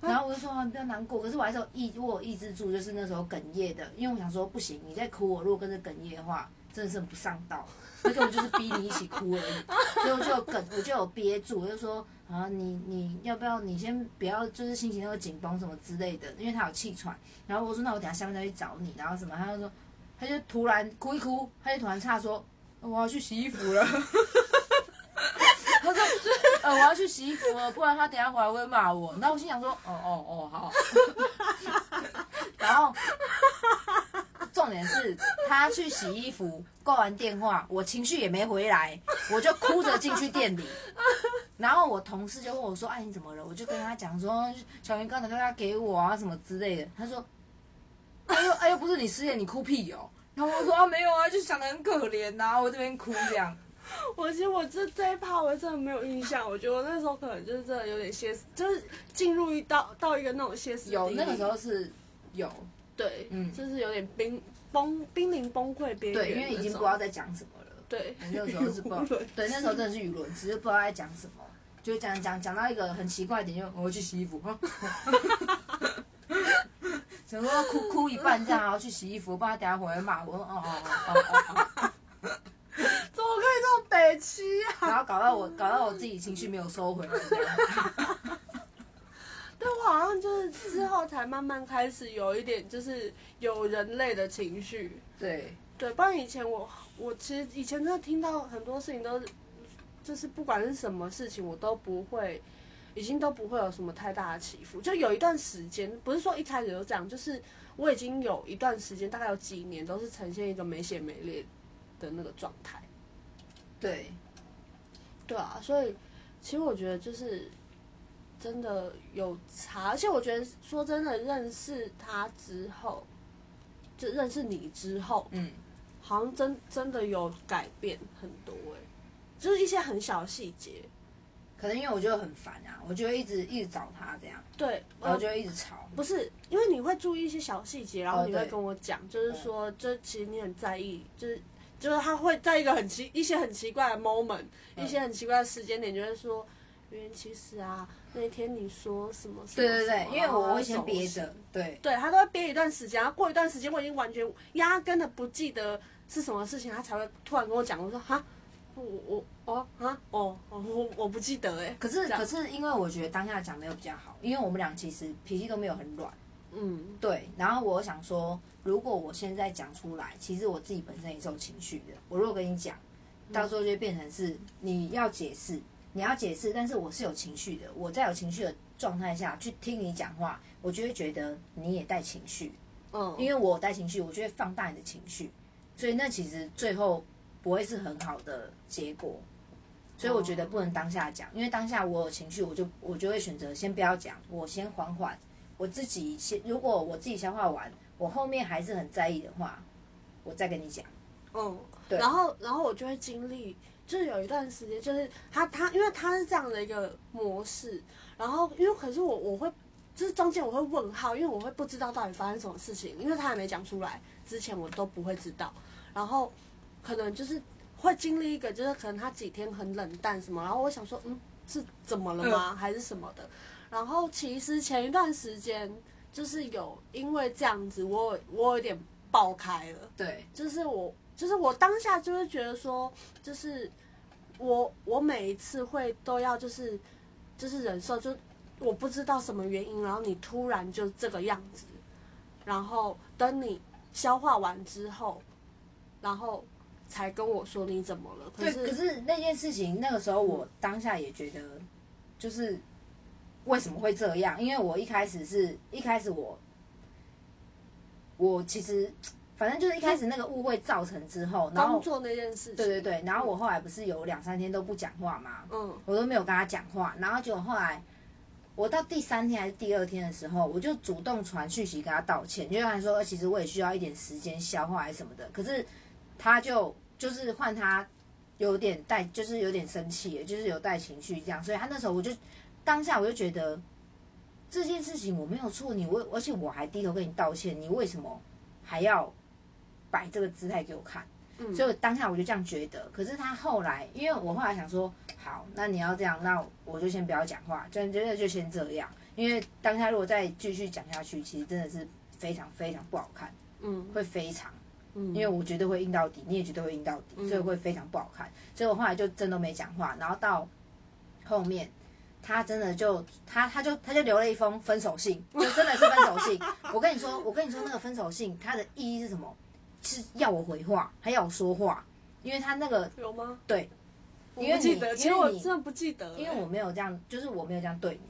然后我就说啊不要难过，可是我还是有抑我有抑制住，就是那时候哽咽的，因为我想说不行，你在哭，我如果跟着哽咽的话，真的是很不上道，那根本就是逼你一起哭而已，所以我就有哽，我就有憋住，我就说啊你你要不要你先不要就是心情那么紧绷什么之类的，因为他有气喘，然后我说那我等下下面再去找你，然后什么，他就说他就突然哭一哭，他就突然岔说我要去洗衣服了。[LAUGHS] 他说：“呃，我要去洗衣服了，不然他等下回来会骂我。”然后我心想说：“哦哦哦，好。[LAUGHS] ”然后重点是他去洗衣服，挂完电话，我情绪也没回来，我就哭着进去店里。[LAUGHS] 然后我同事就问我说：“哎，你怎么了？”我就跟他讲说：“小云刚才打电话给我啊，什么之类的。”他说：“哎呦哎呦，不是你失恋，你哭屁哦。”然后我说：“啊，没有啊，就想的很可怜呐、我这边哭这样。”我其实我这这一趴我真的没有印象，我觉得我那时候可能就是真的有点歇斯，就是进入一到到一个那种歇斯底里有那个时候是有，对，嗯就是有点濒崩濒临崩溃边缘对，因为已经不知道在讲什么了。对，那个时候是不知道，对，那时候真的是语伦，只是不知道在讲什么，就讲讲讲到一个很奇怪的点，就我要去洗衣服，[LAUGHS] 想说哭哭一半这样，然后去洗衣服，不然等下回来骂我，哦哦哦哦哦，怎么可以这么北七啊？然后搞到我搞到我自己情绪没有收回来，这样对我好像就是之后才慢慢开始有一点就是有人类的情绪，对，对，不然以前我我其实以前真的听到很多事情都是，就是不管是什么事情我都不会，已经都不会有什么太大的起伏。就有一段时间，不是说一开始就这样，就是我已经有一段时间，大概有几年都是呈现一个没血没泪的那个状态。对，对啊，所以其实我觉得就是真的有差，而且我觉得说真的，认识他之后，就认识你之后，嗯，好像真真的有改变很多哎、就是一些很小的细节。可能因为我觉得很烦啊，我就会一直一直找他这样，对，呃然后就会一直吵，不是因为你会注意一些小细节，然后你会跟我讲，就是说，就其实你很在意，就是就是他会在一个很奇一些很奇怪的 moment，、嗯。一些很奇怪的时间点，就会说，因为其实啊，那天你说什么什么对对对因为我我会先憋着，对，对他都会憋一段时间，然后过一段时间我已经完全压根的不记得是什么事情，他才会突然跟我讲，我说哈，我我哦啊哦哦我我不记得哎，可是可是因为我觉得当下讲没有比较好，因为我们俩其实脾气都没有很软。嗯对，然后我想说，如果我现在讲出来，其实我自己本身也是有情绪的。我如果跟你讲，到时候就变成是你要解释，你要解释，但是我是有情绪的。我在有情绪的状态下去听你讲话，我就会觉得你也带情绪，嗯，因为我带情绪，我就会放大你的情绪，所以那其实最后不会是很好的结果。所以我觉得不能当下讲，因为当下我有情绪，我就我就会选择先不要讲，我先缓缓，我自己先。如果我自己消化完，我后面还是很在意的话，我再跟你讲。嗯，对然后然后我就会经历，就是有一段时间，就是他他因为他是这样的一个模式，然后因为可是我我会就是中间我会问号，因为我会不知道到底发生什么事情，因为他还没讲出来之前我都不会知道，然后可能就是会经历一个就是可能他几天很冷淡什么，然后我想说嗯是怎么了吗、还是什么的，然后其实前一段时间就是有因为这样子我有我有点爆开了。对，就是我，就是我当下就会觉得说，就是我我每一次会都要就是就是忍受，就我不知道什么原因，然后你突然就这个样子，然后等你消化完之后，然后才跟我说你怎么了。可对，是可是那件事情，那个时候我当下也觉得，就是为什么会这样？因为我一开始是一开始我，我其实反正就是一开始那个误会造成之后，然后工作那件事情，对对对，然后我后来不是有两三天都不讲话嘛，嗯。我都没有跟他讲话，然后结果后来我到第三天还是第二天的时候，我就主动传讯息跟他道歉，就跟他说，呃其实我也需要一点时间消化还是什么的，可是他就就是换他有点带，就是有点生气，就是有带情绪这样，所以他那时候我就当下我就觉得这件事情我没有错，你为而且我还低头跟你道歉，你为什么还要摆这个姿态给我看？嗯，所以当下我就这样觉得。可是他后来，因为我后来想说，好，那你要这样，那我就先不要讲话，真真的就先这样。因为当下如果再继续讲下去，其实真的是非常非常不好看，嗯会非常，嗯，因为我绝对会硬到底，你也绝对会硬到底，所以会非常不好看。所以我后来就真都没讲话，然后到后面。他真的就他他就他就留了一封分手信，就真的是分手信。[LAUGHS] 我跟你说，我跟你说那个分手信它的意义是什么？是要我回话，还要我说话，因为他那个有吗？对，我因为你不记得，其实我因为你真的不记得，因为我没有这样，就是我没有这样对你，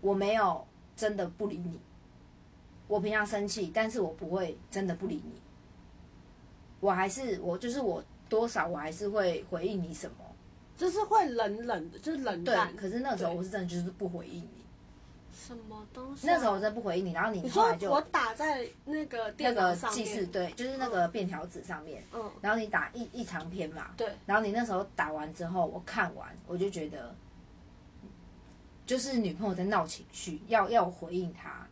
我没有真的不理你。我平常生气，但是我不会真的不理你。我还是我就是我多少我还是会回应你什么，就是会冷冷的，就是冷对淡。。可是那时候我是真的就是不回应你，什么东西啊？那时候我真的不回应你，然后你后来就我打在那个那个上面，记事对，就是那个便条纸上面，嗯，然后你打一一长篇嘛，对，然后你那时候打完之后，我看完我就觉得，就是女朋友在闹情绪，要要回应她。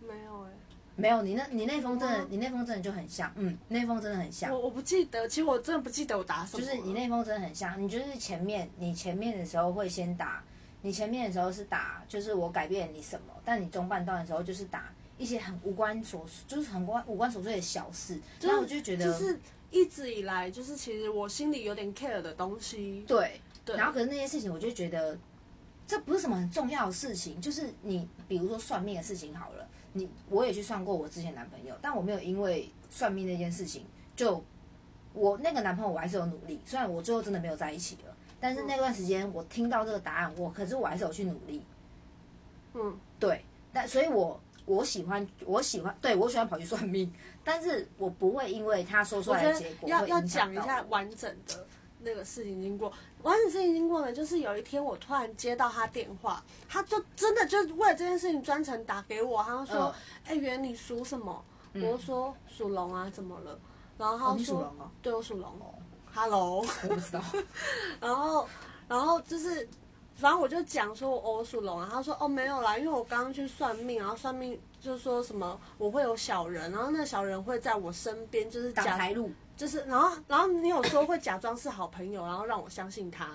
没有哎、没有，你那你那封真的，你那封真的就很像，嗯，那封真的很像我，我不记得，其实我真的不记得我打什么。就是你那封真的很像。你就是前面你前面的时候会先打，你前面的时候是打，就是我改变你什么，但你中半段的时候就是打一些很无关琐，就是很关无关琐碎的小事，就是然后我就觉得，就是一直以来，就是其实我心里有点 care 的东西。对，对，然后可是那些事情，我就觉得这不是什么很重要的事情，就是你比如说算命的事情好了，你我也去算过我之前男朋友，但我没有因为算命那件事情就我那个男朋友我还是有努力，虽然我最后真的没有在一起了，但是那段时间我听到这个答案，我可是我还是有去努力，嗯，对，但所以我。我喜欢，我喜欢，对我喜欢跑去算命，但是我不会因为他说出来的结果得要要讲一下完整的那个事情经过。完整事情经过呢，就是有一天我突然接到他电话，他就真的就为了这件事情专程打给我，他就说嗯：“哎、圆你属什么？”我就说：“属龙啊，怎么了？”然后哦他说：“你属龙哦对，我属龙。哦 Hello。”我不知道，[LAUGHS] 然后，然后就是，反正我就讲说我我属龙啊，他说哦没有啦，因为我刚刚去算命，然后算命就说什么我会有小人，然后那个小人会在我身边，就是假挡财路。就是，然后然后你有说会假装是好朋友，然后让我相信他。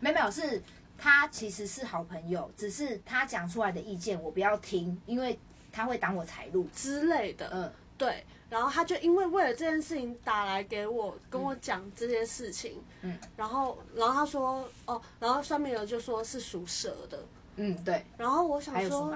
没有没有，是他其实是好朋友，只是他讲出来的意见我不要听，因为他会挡我财路。之类的，嗯，对，然后他就因为为了这件事情打来给我，跟我讲这些事情，嗯，然后然后他说哦，然后算命的就说是属蛇的，嗯，对，然后我想说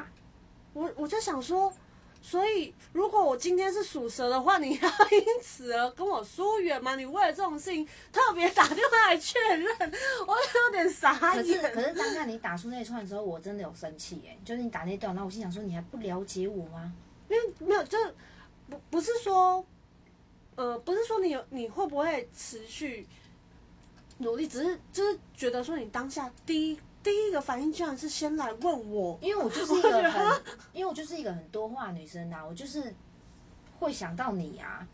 我我就想说，所以如果我今天是属蛇的话，你要因此而跟我疏远吗？你为了这种事情特别打电话来确认，我有点傻可是。可是当下你打出那一串的时候，我真的有生气哎，就是你打那段，然后我心想说你还不了解我吗？因为没有，就是不不是说，呃，不是说你有你会不会持续努力，只是就是觉得说你当下第一第一个反应居然是先来问我，因为我就是一个很，因为我就是一个很多话女生啊，我就是会想到你啊，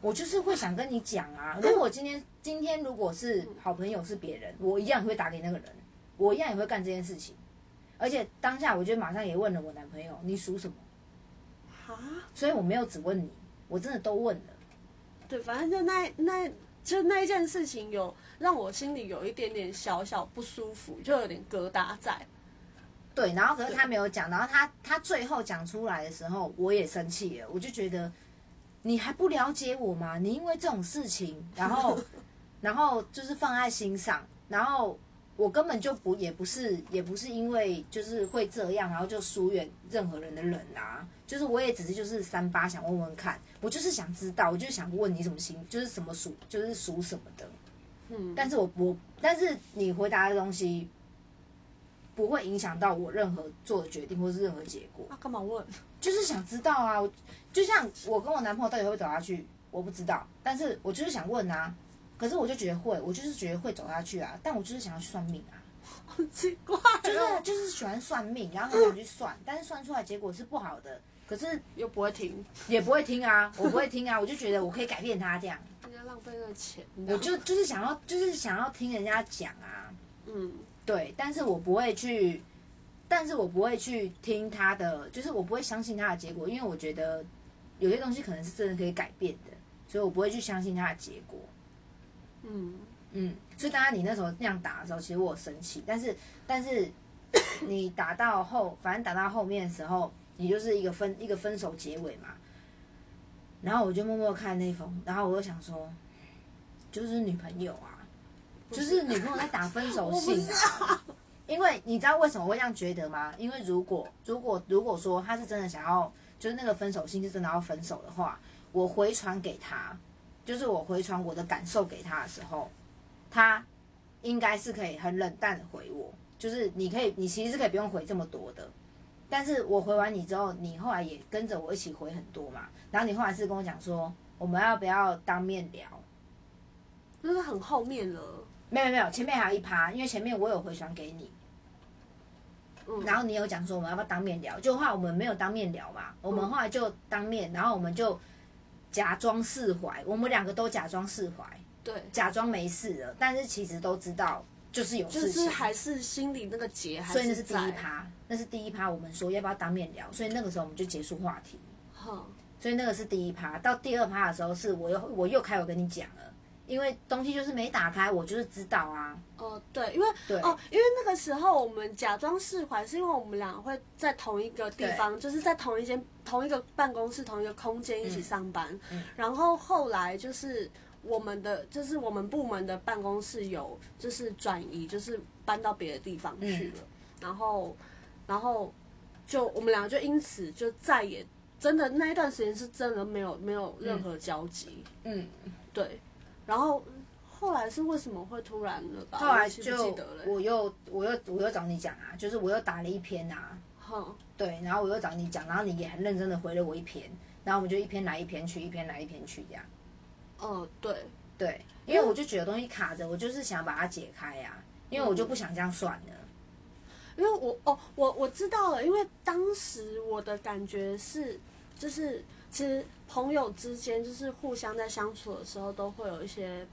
我就是会想跟你讲啊。如果今天今天如果是好朋友是别人，我一样也会打给那个人，我一样也会干这件事情。而且当下我就马上也问了我男朋友，你属什么？啊，所以我没有只问你，我真的都问了。对，反正就那那就那一件事情有让我心里有一点点小小不舒服，就有点疙瘩在。对，然后可是他没有讲，然后他他最后讲出来的时候，我也生气了，我就觉得你还不了解我吗？你因为这种事情，然后 [LAUGHS] 然后就是放在心上，然后我根本就不也不是也不是因为就是会这样，然后就疏远任何人的人啊，就是我也只是就是三八想问问看，我就是想知道，我就是想问你什么星，就是什么属，就是属什么的，嗯，但是我我但是你回答的东西不会影响到我任何做的决定或是任何结果，那干嘛问？[LAUGHS] 就是想知道啊，就像我跟我男朋友到底会不会走下去，我不知道，但是我就是想问啊，可是我就觉得会，我就是觉得会走下去啊，但我就是想要去算命啊，[LAUGHS] 好奇怪哦，就是就是喜欢算命，然后很想去算，但是算出来结果是不好的，可是又不会听，也不会听啊，[LAUGHS] 我不会听啊，我就觉得我可以改变他这样，人家浪费那个钱，我就就是想要就是想要听人家讲啊，嗯。对，但是我不会去，但是我不会去听他的，就是我不会相信他的结果，因为我觉得有些东西可能是真的可以改变的，所以我不会去相信他的结果。嗯，嗯，所以当然你那时候那样打的时候，其实我有生气，但是但是你打到后，反正打到后面的时候，你就是一个分一个分手结尾嘛。然后我就默默看那封，然后我就想说，就是女朋友啊，就是女朋友在打分手信啊。[LAUGHS] 因为你知道为什么会这样觉得吗？因为如果如果如果说他是真的想要，就是那个分手信是真的要分手的话，我回传给他，就是我回传我的感受给他的时候，他应该是可以很冷淡的回我，就是你可以，你其实是可以不用回这么多的。但是我回完你之后，你后来也跟着我一起回很多嘛，然后你后来是跟我讲说，我们要不要当面聊？那是很后面了，没有没有，前面还有一趴，因为前面我有回传给你，嗯，然后你有讲说我们要不要当面聊，就话我们没有当面聊嘛，我们后来就当面，然后我们就假装释怀，我们两个都假装释怀，对，假装没事了，但是其实都知道就是有就事情，是还是心里那个结还所以那是第一，趴，那是第一趴，我们说要不要当面聊，所以那个时候我们就结束话题，哼，所以那个是第一趴，到第二趴的时候是我又我又开口跟你讲了，因为东西就是没打开，我就是知道啊，哦，对，因为对。哦，因为那个时候我们假装释怀，是因为我们俩会在同一个地方，就是在同一间、同一个办公室、同一个空间一起上班。嗯。然后后来就是我们的，就是我们部门的办公室有就是转移，就是搬到别的地方去了。然后，然后就我们两个就因此就再也真的那一段时间是真的没有没有任何交集。嗯，对，然后后来是为什么会突然了吧？后来就。我又我又我又找你讲啊，就是我又打了一篇啊，哼，对，然后我又找你讲，然后你也很认真的回了我一篇，然后我们就一篇来一篇去，一篇来一篇去这样。嗯，对，对，因为我就觉得东西卡着，我就是想把它解开呀、因为我就不想这样算了。因为我哦，我我知道了，因为当时我的感觉是，就是其实朋友之间就是互相在相处的时候都会有一些，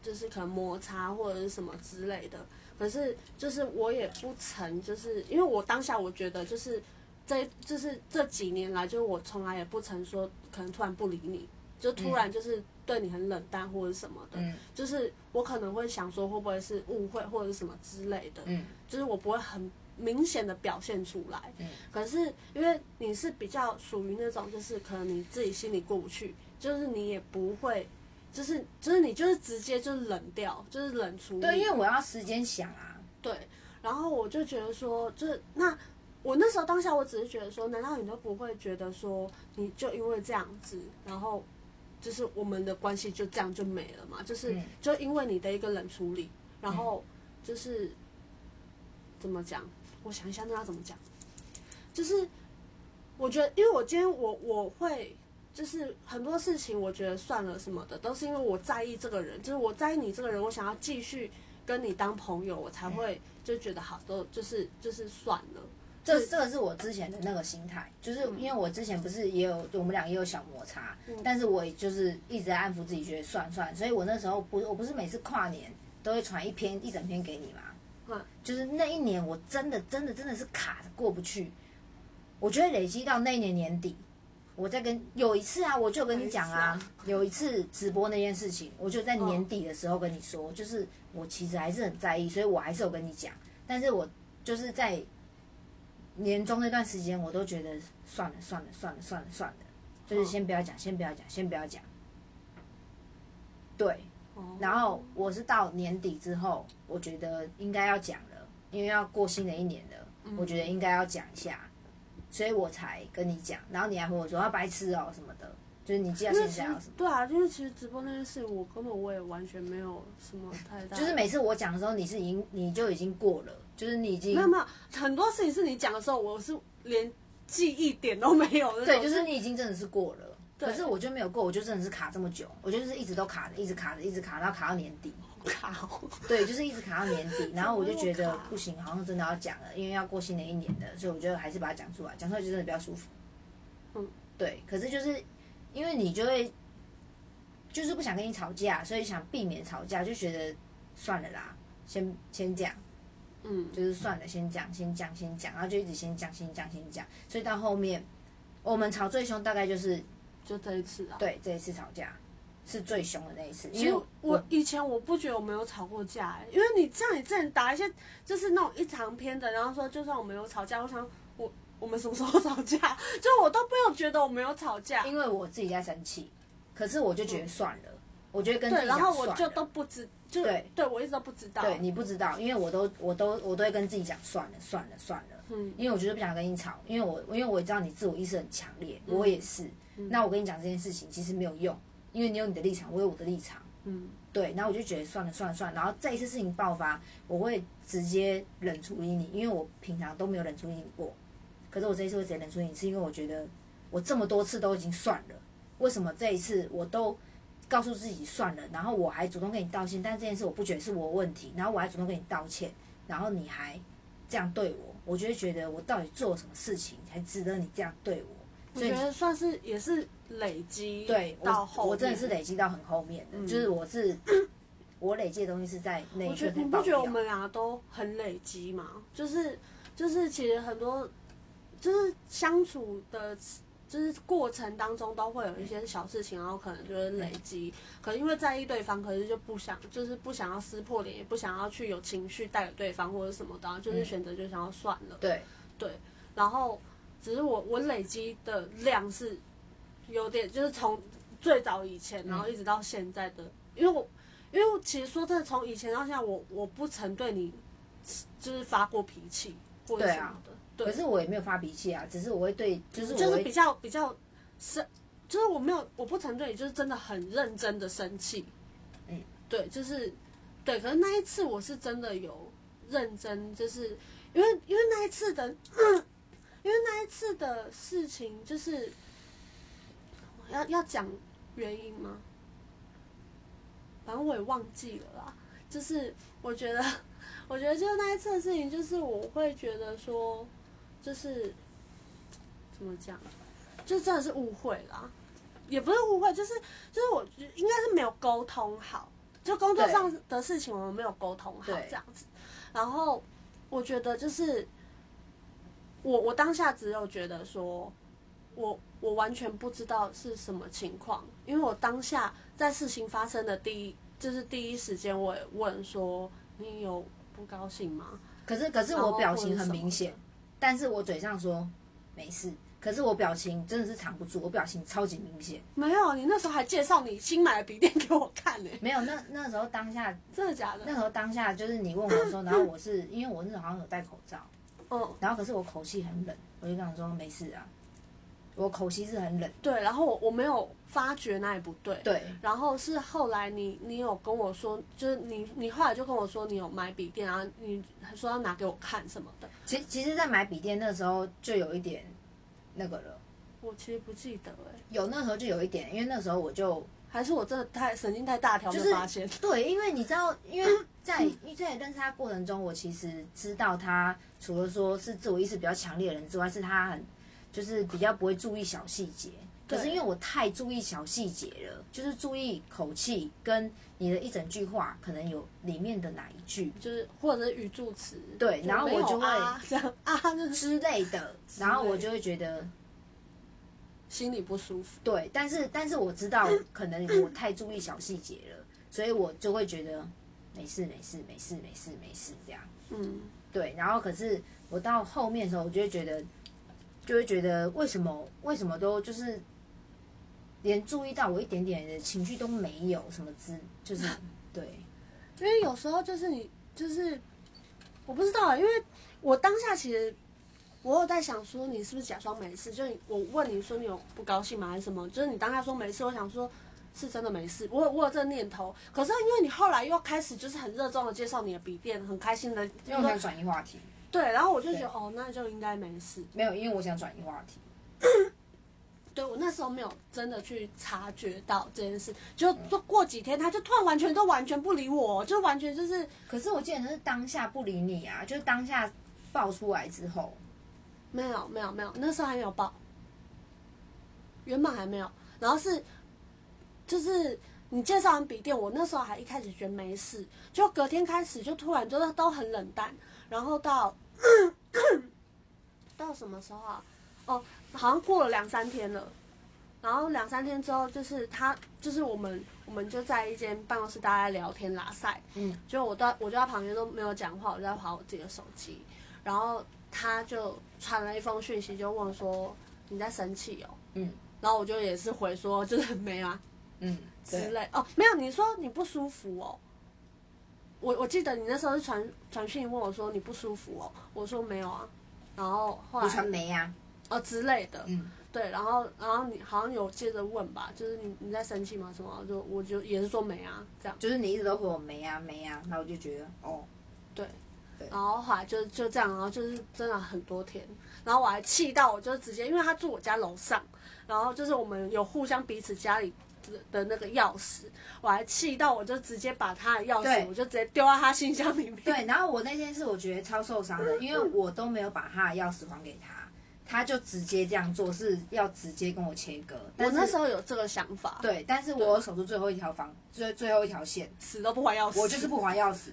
就是可能摩擦或者是什么之类的。可是就是我也不曾，就是因为我当下我觉得就是这就是这几年来，就是我从来也不曾说可能突然不理你，就突然就是对你很冷淡或者什么的。嗯就是我可能会想说会不会是误会或者是什么之类的。嗯就是我不会很明显的表现出来。嗯可是因为你是比较属于那种，就是可能你自己心里过不去，就是你也不会，就是就是你就是直接就是冷掉，就是冷处理。对，因为我要时间想啊。对，然后我就觉得说，就是那我那时候当下我只是觉得说，难道你都不会觉得说，你就因为这样子，然后就是我们的关系就这样就没了嘛？就是、嗯就因为你的一个冷处理，然后就是、怎么讲？我想一下，那要怎么讲？就是我觉得，因为我今天我我会。就是很多事情，我觉得算了什么的，都是因为我在意这个人，就是我在意你这个人，我想要继续跟你当朋友，我才会就觉得好，都就是就是算了。这这个是我之前的那个心态，就是因为我之前不是也有我们俩也有小摩擦，但是我就是一直在安抚自己，觉得算算，所以我那时候不我不是每次跨年都会传一篇一整篇给你嘛，嗯，就是那一年我真的真的真的是卡着过不去，我觉得累积到那一年年底，我在跟有一次啊，我就跟你讲啊，有一次直播那件事情，我就在年底的时候跟你说，就是我其实还是很在意，所以我还是有跟你讲，但是我就是在年终那段时间，我都觉得算了算了算了算了算了，就是先不要讲，先不要讲，先不要讲。对，哦然后我是到年底之后，我觉得应该要讲了，因为要过新的一年了，嗯我觉得应该要讲一下，所以我才跟你讲。然后你还和我说要白痴哦、什么的，就是你记得因为其实现在要什么。对啊，因为其实直播那件事，我根本我也完全没有什么太大，就是每次我讲的时候，你是已经你就已经过了，就是你已经没有没有很多事情是你讲的时候，我是连记忆点都没有的，对，就是你已经真的是过了。可是我就没有过，我就真的是卡这么久，我就是一直都卡着，一直卡着，一直卡，然后卡到年底。卡。对，就是一直卡到年底，[LAUGHS] 然后我就觉得不行，好像真的要讲了，因为要过新的一年的，所以我觉得还是把它讲出来，讲出来就真的比较舒服。嗯，对。可是就是因为你就会就是不想跟你吵架，所以想避免吵架，就觉得算了啦，先先讲，嗯，就是算了，先讲，先讲，先讲，然后就一直先讲，先讲，先讲，所以到后面我们吵最凶大概就是就这一次啊。，对这一次吵架是最凶的那一次，其实因为我以前我不觉得我们有吵过架、欸，因为你这样你之前打一些就是那种一长篇的，然后说就算我们有吵架，我想我我们什么时候吵架？[LAUGHS] 就我都没有觉得我没有吵架。因为我自己在生气，可是我就觉得算了，我觉得跟自对，己然。后我就都不知，就对对我一直都不知道。对你不知道，因为我都我都我都会跟自己讲算了算了算了，嗯因为我觉得不想跟你吵，因为我因为我知道你自我意识很强烈，嗯我也是。那我跟你讲这件事情其实没有用，因为你有你的立场，我有我的立场。嗯，对，然后我就觉得算了算了算了，然后再一次事情爆发，我会直接冷处理你，因为我平常都没有冷处理你过，可是我这一次会直接冷处理你，是因为我觉得我这么多次都已经算了，为什么这一次我都告诉自己算了，然后我还主动跟你道歉，但这件事我不觉得是我的问题，然后我还主动跟你道歉，然后你还这样对我，我就会觉得我到底做了什么事情才值得你这样对我？我觉得算是也是累积对我到后面我真的是累积到很后面的，就是我是 [CLEARS THROAT] 我累积的东西是在那一我觉刻才爆得你不觉得我。们俩都很累积吗？就是就是其实很多就是相处的，就是过程当中都会有一些小事情，然后可能就是累积，可能因为在意对方，可是就不想就是不想要撕破脸，也不想要去有情绪带给对方或者什么的，就是选择就想要算了。对，对，然后只是我我累积的量是有点，就是从最早以前，然后一直到现在的，因为我因为我其实说真的，从以前到现在，我我不曾对你就是发过脾气或者什么的，对，可是我也没有发脾气啊，只是我会对，就是我就是比较比较生，就是我没有我不曾对你就是真的很认真的生气，嗯，对，就是对，可是那一次我是真的有认真，就是因为因为那一次的，[COUGHS] 因为那一次的事情就是要要讲原因吗？反正我也忘记了啦，就是我觉得，[LAUGHS] 我觉得就是那一次的事情，就是我会觉得说，就是怎么讲，就真的是误会啦，也不是误会，就是就是我应该是没有沟通好，就工作上的事情我们没有沟通好这样子，然后我觉得就是我我当下只有觉得说，我我完全不知道是什么情况，因为我当下在事情发生的第一就是第一时间我也问说你有不高兴吗？可是可是我表情很明显，但是我嘴上说没事，可是我表情真的是藏不住，我表情超级明显。没有，你那时候还介绍你新买的笔电给我看呢、没有，那那时候当下，[LAUGHS] 真的假的？那时候当下就是你问我的时候，然后我是因为我那时候好像有戴口罩，嗯，然后可是我口气很冷，我就跟他说没事啊，我口气是很冷，对，然后我我没有发觉那里不对，对。然后是后来你你有跟我说，就是你你后来就跟我说你有买笔电，然后你还说要拿给我看什么的，其其实，在买笔电那时候就有一点那个了，我其实不记得哎、有那时候就有一点，因为那时候我就还是我真的太神经太大条就发现，[LAUGHS] 对，因为你知道，因为在在认识他过程中，我其实知道他除了说是自我意识比较强烈的人之外，是他很就是比较不会注意小细节。可是因为我太注意小细节了，就是注意口气跟你的一整句话，可能有里面的哪一句。就是或者是语助词，对然后我就会啊 [LAUGHS] 这样啊，之类的，然后我就会觉得心里不舒服。对，但是但是我知道可能我太注意小细节了，所以我就会觉得没事没事没事没事没事这样。嗯，对，然后可是我到后面的时候，我就会觉得，就会觉得为什么为什么都就是连注意到我一点点的情绪都没有，什么之就是 [LAUGHS] 对，因为有时候就是你就是我不知道，因为我当下其实我有在想说你是不是假装没事，就你我问你说你有不高兴吗还是什么，就是你当下说没事，我想说是真的没事，我有我有这个念头，可是因为你后来又开始就是很热衷的介绍你的笔电，很开心的因为我想转移话题，对，然后我就觉得哦那就应该没事，没有，因为我想转移话题。[LAUGHS] 对我那时候没有真的去察觉到这件事，就就过几天他就突然完全都完全不理我，就完全就是可是我记得那是当下不理你啊，就是当下爆出来之后，没有没有没有，那时候还没有爆，原本还没有，然后是就是你介绍完笔电，我那时候还一开始觉得没事，就隔天开始就突然就是都很冷淡，然后到 [COUGHS] 到什么时候啊？哦，好像过了两三天了。然后两三天之后，就是他，就是我们，我们就在一间办公室，大家聊天拉塞。嗯，就我在我就在旁边都没有讲话，我就在划我自己的手机。然后他就传了一封讯息，就问说你在生气哦。嗯然后我就也是回说就是没啊嗯，之类哦，没有，你说你不舒服哦。我我记得你那时候是传传讯问我说你不舒服哦，我说没有啊。然后后我传来媒啊，哦之类的，嗯，对，然后然后你好像有接着问吧，就是你你在生气吗？什么？就我就也是说没啊，这样。就是你一直都回我没啊没啊，然后我就觉得哦，对，对然后后来就就这样，然后就是真的很多天，然后我还气到我就直接，因为他住我家楼上，然后就是我们有互相彼此家里的的那个钥匙，我还气到我就直接把他的钥匙，我就直接丢到他信箱里面。对，然后我那件事我觉得超受伤的，因为我都没有把他的钥匙还给他，他就直接这样做，是要直接跟我切割。我是那时候有这个想法，，对，但是我守住最后一条防，最最后一条线，死都不还钥匙。我就是不还钥匙，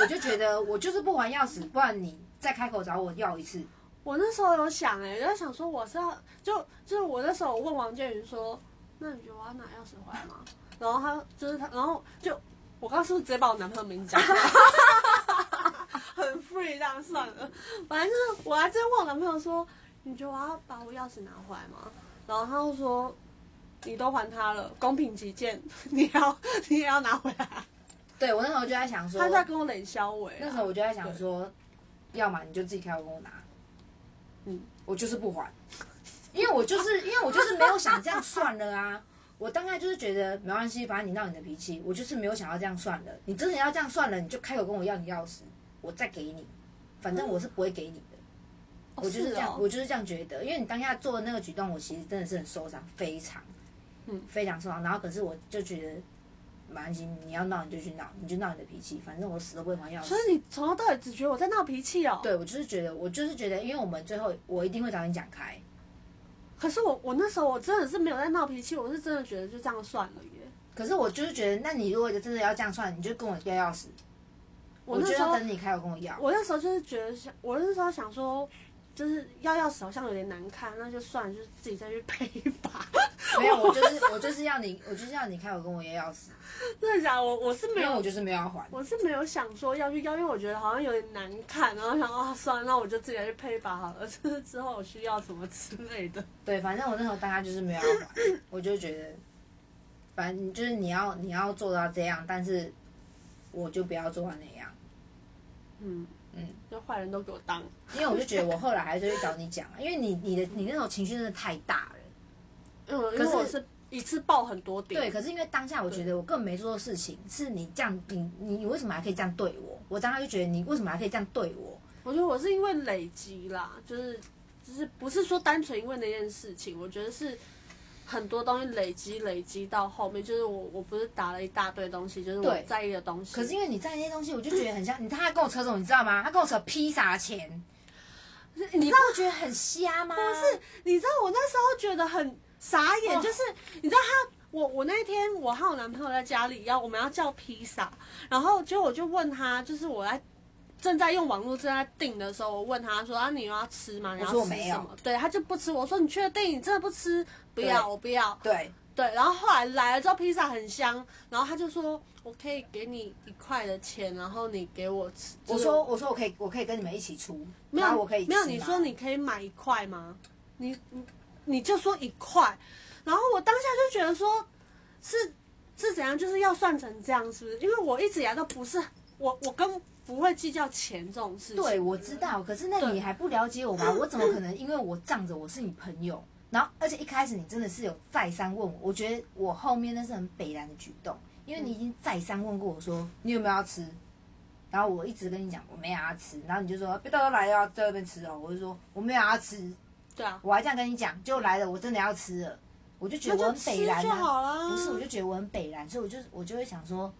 我就觉得我就是不还钥匙，不然你再开口找我要一次，我那时候有想哎、就在想说我是要就就是我那时候我问王建宇说，那你觉得我要拿钥匙回来吗？[LAUGHS] 然后他就是他，然后就我刚刚是不是直接把我男朋友名字讲出来？[LAUGHS] 很 free 这样算了，反正就是我还真问我男朋友说，你觉得我要把我钥匙拿回来吗？然后他就说，你都还他了，公平起见，[LAUGHS] 你要你也要拿回来。对我那时候就在想说他，就在跟我冷笑尾啊、那时候我就在想说，要么你就自己开口跟我拿，嗯，我就是不还，因为我就是因为我就是没有想这样算了啊。我大概就是觉得没关系，反正你闹你的脾气，我就是没有想要这样算了。你真的要这样算了，你就开口跟我要你钥匙，我再给你，反正我是不会给你的。哦我就是这样，哦我就是这样觉得，因为你当下做的那个举动，我其实真的是很受伤，非常，嗯非常受伤。然后可是我就觉得，没关系，你要闹你就去闹，你就闹你的脾气，反正我死都不会还钥匙所。以你从头到尾只觉得我在闹脾气哦。对，我就是觉得，我就是觉得，因为我们最后我一定会找你讲开。可是我我那时候我真的是没有在闹脾气，我是真的觉得就这样算了耶。可是我就是觉得，那你如果真的要这样算，你就跟我要钥匙，我那时候要等你开口跟我要。我那时候就是觉得想，我那时候想说，就是要钥匙好像有点难看，那就算了，就是自己再去配一把。[LAUGHS] 没有，我就是我就是要你，我就是要你看我跟我要钥匙，真的假的？我我是没有因为我，就是没有要还。我是没有想说要去要，因为我觉得好像有点难看，然后想啊，算了，那我就自己来去配一把好了，就是之后我需要什么之类的。对，反正我那时候大概就是没有要还，我就觉得，反正就是你要你要做到这样，但是我就不要做到那样，嗯嗯，就坏人都给我当。因为我就觉得我后来还是会找你讲啊，因为你你的你那种情绪真的太大了。嗯，因可是为我是一次爆很多点。对，可是因为当下我觉得我根本没做错事情，是你这样，你你你为什么还可以这样对我？我当下就觉得你为什么还可以这样对我？我觉得我是因为累积啦，就是就是不是说单纯因为那件事情，我觉得是很多东西累积累积到后面，就是我我不是打了一大堆东西，就是我对在意的东西。可是因为你在那些东西，我就觉得很像你，他还跟我扯什么，你知道吗？他跟我扯披萨钱，你知道你不觉得很瞎吗？不是，你知道我那时候觉得很傻眼，哦就是你知道他。我我那天我和我男朋友在家里要我们要叫披萨，然后结果我就问他，就是我在正在用网络正在订的时候，我问他说啊你有要吃吗？你要吃什么？对，他就不吃。我说你确定你真的不吃？不要，我不要。对，对，然后后来来了之后，披萨很香，然后他就说我可以给你一块的钱，然后你给我吃。就是我说我说我可以我可以跟你们一起出，没有，我可以没有，你说你可以买一块吗？你你你就说一块，然后我当下就觉得说，是是怎样，就是要算成这样，是不是？因为我一直以来都不是我，我跟不会计较钱这种事情。对，我知道，可是那你还不了解我吗？我怎么可能因为我仗着我是你朋友，然后而且一开始你真的是有再三问我，我觉得我后面那是很北然的举动，因为你已经再三问过我说你有没有要吃，然后我一直跟你讲我没有要吃，然后你就说别到时候来要在那边吃哦，我就说我没有要吃，对啊，我还这样跟你讲，就来了我真的要吃。了，我就觉得我很北然啊。不是，我就觉得我很北蓝，所以我就我就会想说，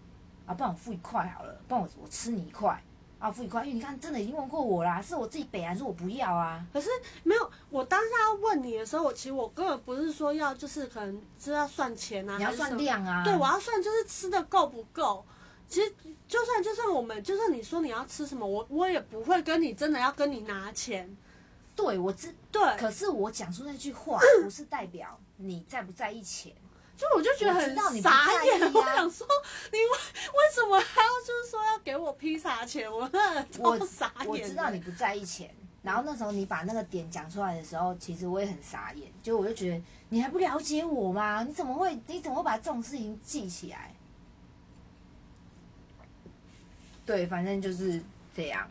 啊，不然我付一块好了，不然我我吃你一块，啊，付一块，因为你看真的已经问过我啦，是我自己北还是我不要啊，可是没有，我当下要问你的时候，我其实我根本不是说要，就是可能是要算钱啊，你要算量啊，对，我要算就是吃的够不够。其实就算就算我们就算你说你要吃什么，我我也不会跟你真的要跟你拿钱。对我知，对，可是我讲出那句话 [CLEARS THROAT] 不是代表你在不在意钱，就我就觉得很傻眼，在意啊我想说你为为什么还要就是说要给我披萨钱？我我超傻眼的。我知道你不在意钱，然后那时候你把那个点讲出来的时候，其实我也很傻眼，就我就觉得你还不了解我吗？你怎么会你怎么会把这种事情记起来？对，反正就是这样。